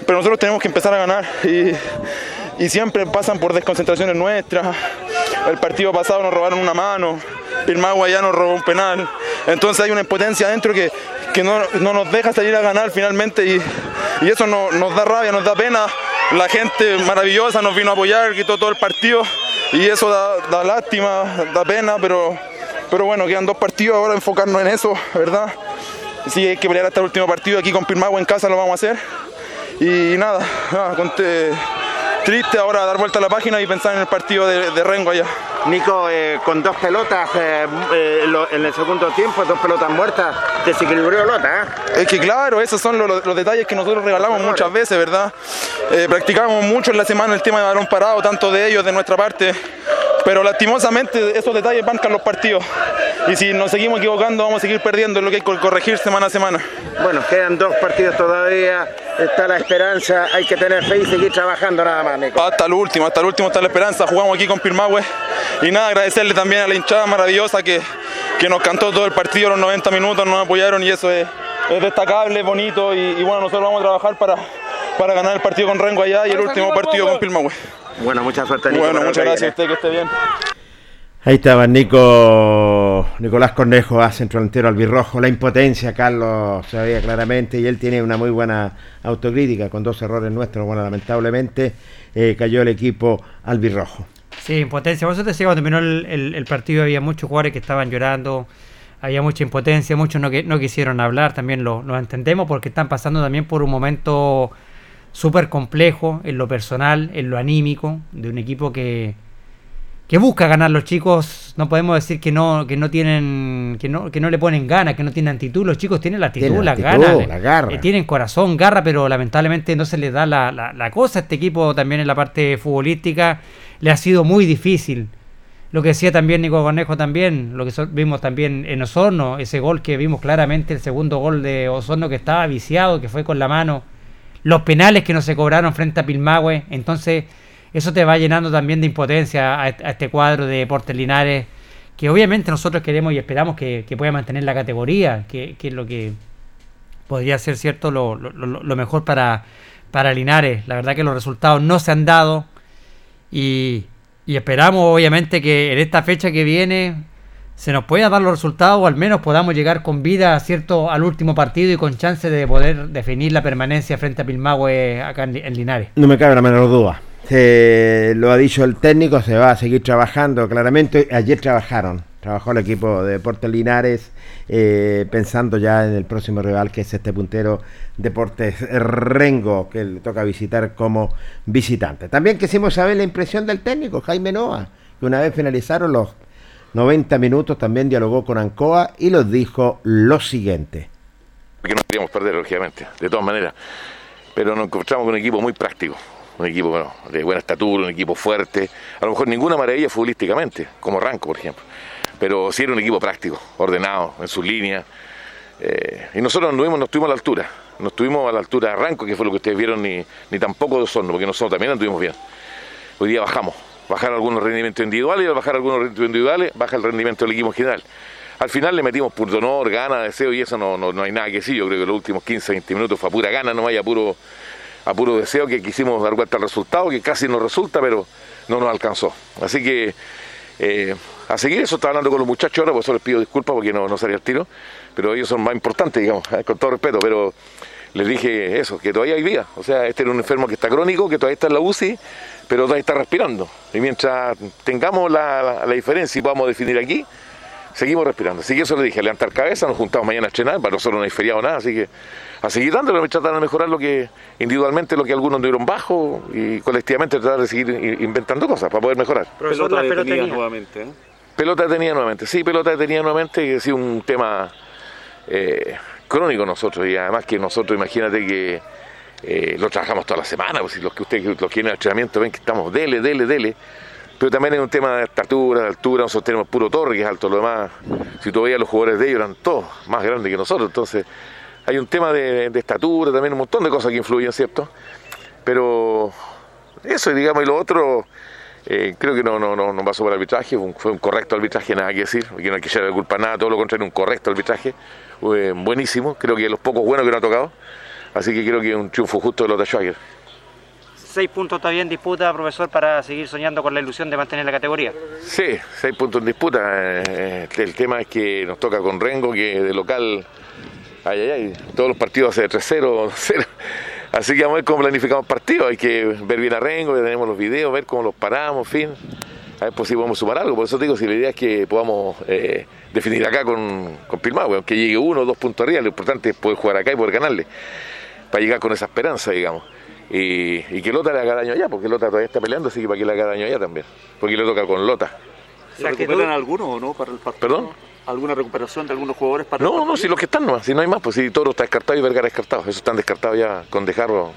pero nosotros tenemos que empezar a ganar y, siempre pasan por desconcentraciones nuestras. El partido pasado nos robaron una mano, Pirmagua ya nos robó un penal, entonces hay una impotencia adentro que, no, nos deja salir a ganar finalmente y, eso nos da rabia, nos da pena. La gente maravillosa nos vino a apoyar, quitó todo el partido y eso da, lástima, da pena, pero, pero bueno, quedan dos partidos ahora, enfocarnos en eso, ¿verdad? Si hay que pelear hasta el último partido aquí con Pirmagua en casa, lo vamos a hacer. Y nada, conté triste ahora dar vuelta a la página y pensar en el partido de, Rengo allá. Nico, eh, con dos pelotas eh, eh, en el segundo tiempo, dos pelotas muertas, desequilibró Lota. Es que claro, esos son los, detalles que nosotros regalamos muchas veces, ¿verdad? practicamos mucho en la semana el tema de balón parado, tanto de ellos, de nuestra parte, pero lastimosamente esos detalles bancan los partidos. Y si nos seguimos equivocando, vamos a seguir perdiendo, es lo que hay que corregir semana a semana. Bueno, quedan dos partidos todavía, está la esperanza, hay que tener fe y seguir trabajando nada más, Nico. Hasta el último, hasta el último está la esperanza, jugamos aquí con Pirmahue. Y nada, agradecerle también a la hinchada maravillosa que, que nos cantó todo el partido, los 90 minutos, nos apoyaron y eso es, destacable, bonito. Y, bueno, nosotros vamos a trabajar para, para ganar el partido con Rengo allá y el último partido con Pirmahue. Bueno, mucha suerte, Nico. Bueno, muchas gracias a usted, que esté bien. Ahí estaba Nico, Nicolás Cornejo, a centro delantero albirrojo. La impotencia, Carlos, se veía claramente y él tiene una muy buena autocrítica con dos errores nuestros. Bueno, lamentablemente eh, cayó el equipo albirrojo. Sí, impotencia. Por eso te decía, cuando terminó el, partido había muchos jugadores que estaban llorando, había mucha impotencia, muchos no, no quisieron hablar, también lo, lo entendemos porque están pasando también por un momento súper complejo en lo personal, en lo anímico, de un equipo que, que busca ganar los chicos, no podemos decir que no, que no tienen, que no, que no le ponen ganas, que no tienen actitud, los chicos tienen la actitud, la ganas, la garra. Eh, tienen corazón, garra, pero lamentablemente no se les da la, la, cosa a este equipo también en la parte futbolística, le ha sido muy difícil. Lo que decía también Nico Cornejo también, lo que vimos también en Osorno, ese gol que vimos claramente, el segundo gol de Osorno que estaba viciado, que fue con la mano, los penales que no se cobraron frente a Pilmahue, entonces eso te va llenando también de impotencia a, este cuadro de Deportes Linares, que obviamente nosotros queremos y esperamos que, pueda mantener la categoría, que, es lo que podría ser cierto lo, mejor para, para Linares. La verdad que los resultados no se han dado y, esperamos obviamente que en esta fecha que viene se nos pueda dar los resultados o al menos podamos llegar con vida cierto al último partido y con chance de poder definir la permanencia frente a Pilmahue acá en Linares. No me cabe la menor duda. Se lo ha dicho el técnico, se va a seguir trabajando claramente. Ayer trabajaron, trabajó el equipo de Deportes Linares, eh, pensando ya en el próximo rival que es este puntero Deportes Rengo, que le toca visitar como visitante. También quisimos saber la impresión del técnico, Jaime Noa, que una vez finalizaron los 90 minutos también dialogó con Ancoa y los dijo lo siguiente. que no queríamos perder, lógicamente, de todas maneras. Pero nos encontramos con un equipo muy práctico, un equipo de buena estatura, un equipo fuerte. A lo mejor ninguna maravilla futbolísticamente, como Ranco, por ejemplo. Pero sí era un equipo práctico, ordenado, en sus líneas. Eh, y nosotros no estuvimos, no estuvimos a la altura. No estuvimos a la altura de Ranco, que fue lo que ustedes vieron, ni, ni tampoco de Osorno, porque nosotros también anduvimos bien. Hoy día bajamos. Bajar algunos rendimientos individuales y al bajar algunos rendimientos individuales, baja el rendimiento del equipo en general. Al final le metimos puro honor, gana, deseo y eso no, no, hay nada que decir. Yo creo que los últimos 15, 20 minutos fue a pura gana, no vaya puro, a puro deseo que quisimos dar vuelta al resultado, que casi nos resulta, pero no nos alcanzó. Así que eh, a seguir eso, estaba hablando con los muchachos ahora, por eso les pido disculpas porque no, no salía el tiro, pero ellos son más importantes, digamos, eh, con todo respeto, pero les dije eso, que todavía hay vida. O sea, este era un enfermo que está crónico, que todavía está en la UCI, pero todavía está respirando. Y mientras tengamos la, diferencia y podamos definir aquí, seguimos respirando. Así que eso le dije, levantar cabeza, nos juntamos mañana a estrenar, para nosotros no hay feriado nada, así que a seguir dándole, tratar de mejorar lo que individualmente lo que algunos dieron bajo y colectivamente tratar de seguir inventando cosas para poder mejorar. pelota detenida nuevamente. ¿eh? Pelota detenida nuevamente, sí, pelota detenida nuevamente, que ha un tema eh, crónico nosotros, y además que nosotros, imagínate que eh, lo trabajamos toda la semana, pues si los que ustedes los quieren el entrenamiento ven que estamos dele, dele, dele, pero también es un tema de estatura, de altura, nosotros tenemos puro torre, que es alto, lo demás, si tú veías los jugadores de ellos eran todos más grandes que nosotros, entonces hay un tema de, estatura, también un montón de cosas que influyen, ¿cierto? Pero eso, digamos, y lo otro, eh, creo que no, no, no, no pasó por arbitraje, fue un, correcto arbitraje, nada que decir, aquí no hay que echarle culpa a nada, todo lo contrario, un correcto arbitraje, buenísimo, creo que los pocos buenos que nos ha tocado, así que creo que es un triunfo justo de los de Schwager. Seis puntos todavía en disputa, profesor, para seguir soñando con la ilusión de mantener la categoría. Sí, seis puntos en disputa. Eh, el tema es que nos toca con Rengo, que de local, ay, ay, ay, todos los partidos hace 3-0, 0. Así que vamos a ver cómo planificamos partidos. Hay que ver bien a Rengo, ya tenemos los videos, ver cómo los paramos, en fin. A ver pues, si podemos sumar algo. Por eso digo, si la idea es que podamos eh, definir acá con, con Pilmahue, aunque llegue uno o dos puntos arriba, lo importante es poder jugar acá y poder ganarle, para llegar con esa esperanza, digamos. Y, que Lota le haga daño allá, porque Lota todavía está peleando, así que para que le haga daño allá también, porque le toca con Lota. ¿Se recuperan algunos o no para el partido? ¿Perdón? ¿Alguna recuperación de algunos jugadores para No, no, si los que están no, si no hay más, pues si Toro está descartado y Vergara descartado, eso están descartados ya con dejarlo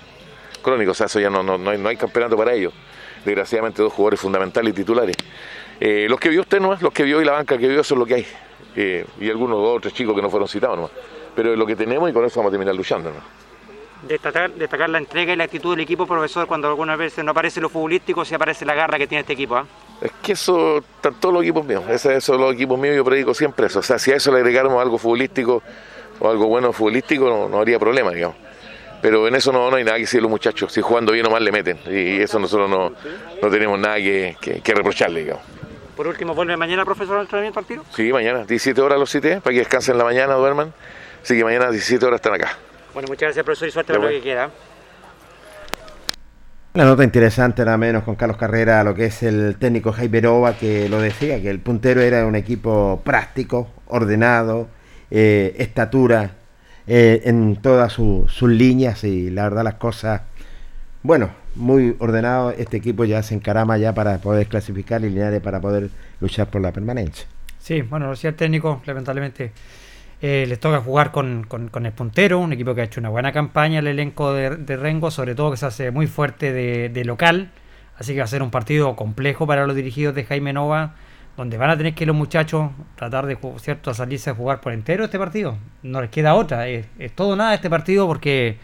crónico, o sea, eso ya no, no, no, hay, no hay campeonato para ellos. Desgraciadamente dos jugadores fundamentales y titulares. Eh, los que vio usted no los que vio y la banca que vio, eso es lo que hay. Eh, y algunos dos o tres chicos que no fueron citados nomás. Pero es lo que tenemos y con eso vamos a terminar luchando. ¿no? Destacar, destacar la entrega y la actitud del equipo, profesor, cuando algunas veces no aparece lo futbolístico, si aparece la garra que tiene este equipo. ¿ah? Es que eso están todos los equipos míos, eso, eso los equipos míos yo predico siempre eso. O sea, si a eso le agregáramos algo futbolístico o algo bueno futbolístico, no, habría problema, digamos. Pero en eso no, no hay nada que decir los muchachos, si jugando bien o mal le meten. Y eso nosotros no, no tenemos nada que, que reprocharle, digamos. Por último, ¿vuelve mañana, profesor, al entrenamiento al tiro? Sí, mañana, 17 horas los cité, para que descansen en la mañana, duerman. Así que mañana 17 horas están acá. Bueno, muchas gracias, profesor, y suerte para lo que quiera. Una nota interesante, nada menos, con Carlos Carrera, lo que es el técnico Jaime Nova, que lo decía, que el puntero era un equipo práctico, ordenado, eh, estatura eh, en todas sus líneas y la verdad las cosas, bueno, muy ordenado. Este equipo ya se encarama ya para poder clasificar y Linares para poder luchar por la permanencia. Sí, bueno, lo decía el técnico, lamentablemente eh, les toca jugar con, con, el puntero, un equipo que ha hecho una buena campaña el elenco de, Rengo, sobre todo que se hace muy fuerte de, local, así que va a ser un partido complejo para los dirigidos de Jaime Nova, donde van a tener que los muchachos tratar de cierto salirse a jugar por entero este partido. No les queda otra, es, todo nada este partido porque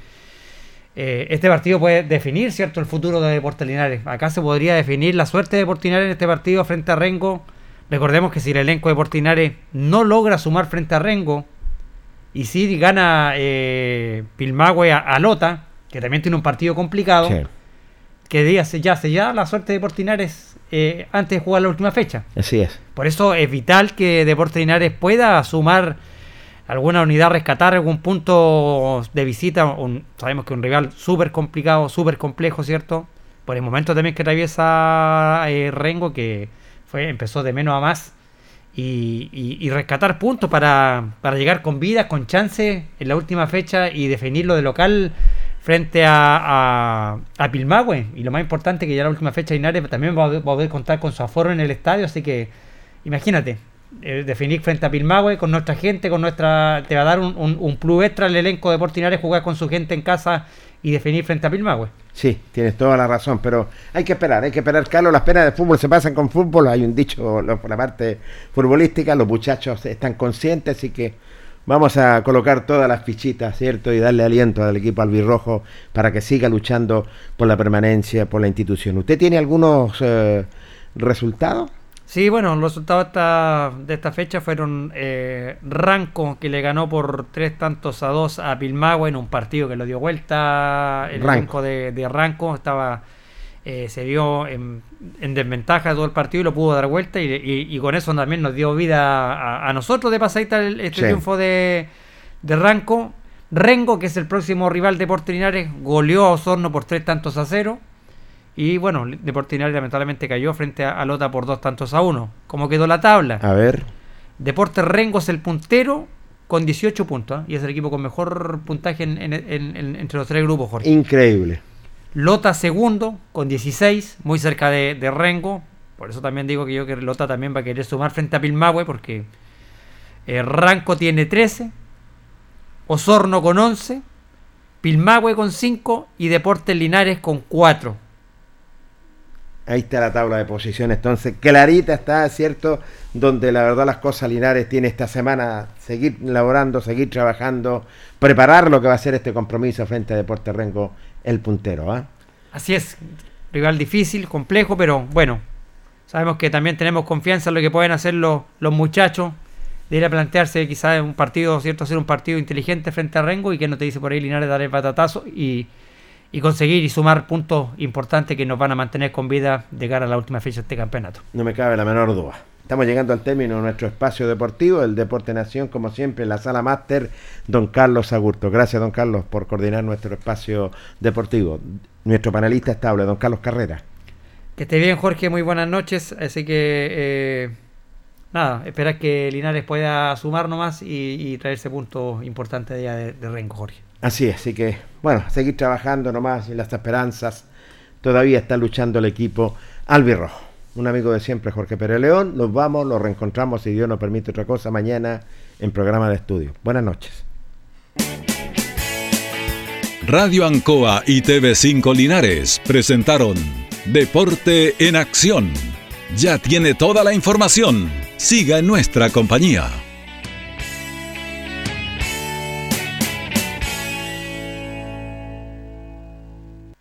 eh, este partido puede definir cierto el futuro de Deportes Linares. Acá se podría definir la suerte de Deportes Linares en este partido frente a Rengo. Recordemos que si el elenco de Deportes Linares no logra sumar frente a Rengo y si gana eh, Pilmagüe a, Lota, que también tiene un partido complicado, que se ya ya la suerte de Deportes Linares eh, antes de jugar la última fecha. Así es. Por eso es vital que Deportes Linares pueda sumar alguna unidad rescatar, algún punto de visita. sabemos que un rival súper complicado, súper complejo, ¿cierto? Por el momento también que atraviesa eh, Rengo, que fue empezó de menos a más. Y, rescatar puntos para, llegar con vida, con chance en la última fecha y definirlo de local frente a, a, Pilmahue. Y lo más importante que ya la última fecha Inares también va a, poder contar con su aforo en el estadio, así que imagínate, eh, definir frente a Pilmahue con nuestra gente, con nuestra. Te va a dar un, un, plus extra el elenco de Portinares jugar con su gente en casa y definir frente a Pilmahue. Sí, tienes toda la razón, pero hay que esperar, hay que esperar, Carlos. Las penas de fútbol se pasan con fútbol. Hay un dicho por la parte futbolística, los muchachos están conscientes, así que vamos a colocar todas las fichitas, ¿cierto? Y darle aliento al equipo albirrojo para que siga luchando por la permanencia, por la institución. ¿Usted tiene algunos eh, resultados? Sí, bueno, los resultados de esta fecha fueron eh, Ranco, que le ganó por tres tantos a dos a Pilmagua en un partido que lo dio vuelta. El Ranco de, de Ranco estaba eh, se vio en, desventaja todo el partido y lo pudo dar vuelta y, con eso también nos dio vida a, nosotros de pasadita este triunfo de, de Ranco. Rengo, que es el próximo rival de Portinares, goleó a Osorno por tres tantos a cero. Y bueno, Deportes lamentablemente cayó frente a, Lota por dos tantos a uno. ¿Cómo quedó la tabla? A ver. Deportes Rengo es el puntero con 18 puntos. ¿eh? Y es el equipo con mejor puntaje entre los tres grupos, Jorge. Increíble. Lota segundo con 16, muy cerca de, Rengo. Por eso también digo que yo que Lota también va a querer sumar frente a Pilmahue porque eh, Ranco tiene 13, Osorno con 11, Pilmahue con 5 y Deportes Linares con 4. Ahí está la tabla de posiciones. Entonces, clarita está, ¿cierto? Donde la verdad las cosas Linares tiene esta semana seguir laborando, seguir trabajando, preparar lo que va a ser este compromiso frente a Deporte Rengo, el puntero. ¿ah? Así es, rival difícil, complejo, pero bueno, sabemos que también tenemos confianza en lo que pueden hacer los, los muchachos de ir a plantearse quizás un partido, ¿cierto? Hacer un partido inteligente frente a Rengo y que no te dice por ahí Linares dar el patatazo y y conseguir y sumar puntos importantes que nos van a mantener con vida de cara a la última fecha de este campeonato. No me cabe la menor duda. Estamos llegando al término de nuestro espacio deportivo, el Deporte Nación, como siempre, en la sala máster, don Carlos Agurto. Gracias, don Carlos, por coordinar nuestro espacio deportivo. Nuestro panelista estable, don Carlos Carrera. Que esté bien, Jorge, muy buenas noches. Así que, eh, nada, esperar que Linares pueda sumar nomás y, traerse puntos importantes de, de Renco, Jorge. Así es, así que, bueno, seguir trabajando nomás en las esperanzas. Todavía está luchando el equipo albirrojo. Un amigo de siempre, Jorge Pérez León. Nos vamos, nos reencontramos, si Dios nos permite otra cosa, mañana en programa de estudio. Buenas noches. Radio Ancoa y TV5 Linares presentaron Deporte en Acción. Ya tiene toda la información. Siga en nuestra compañía.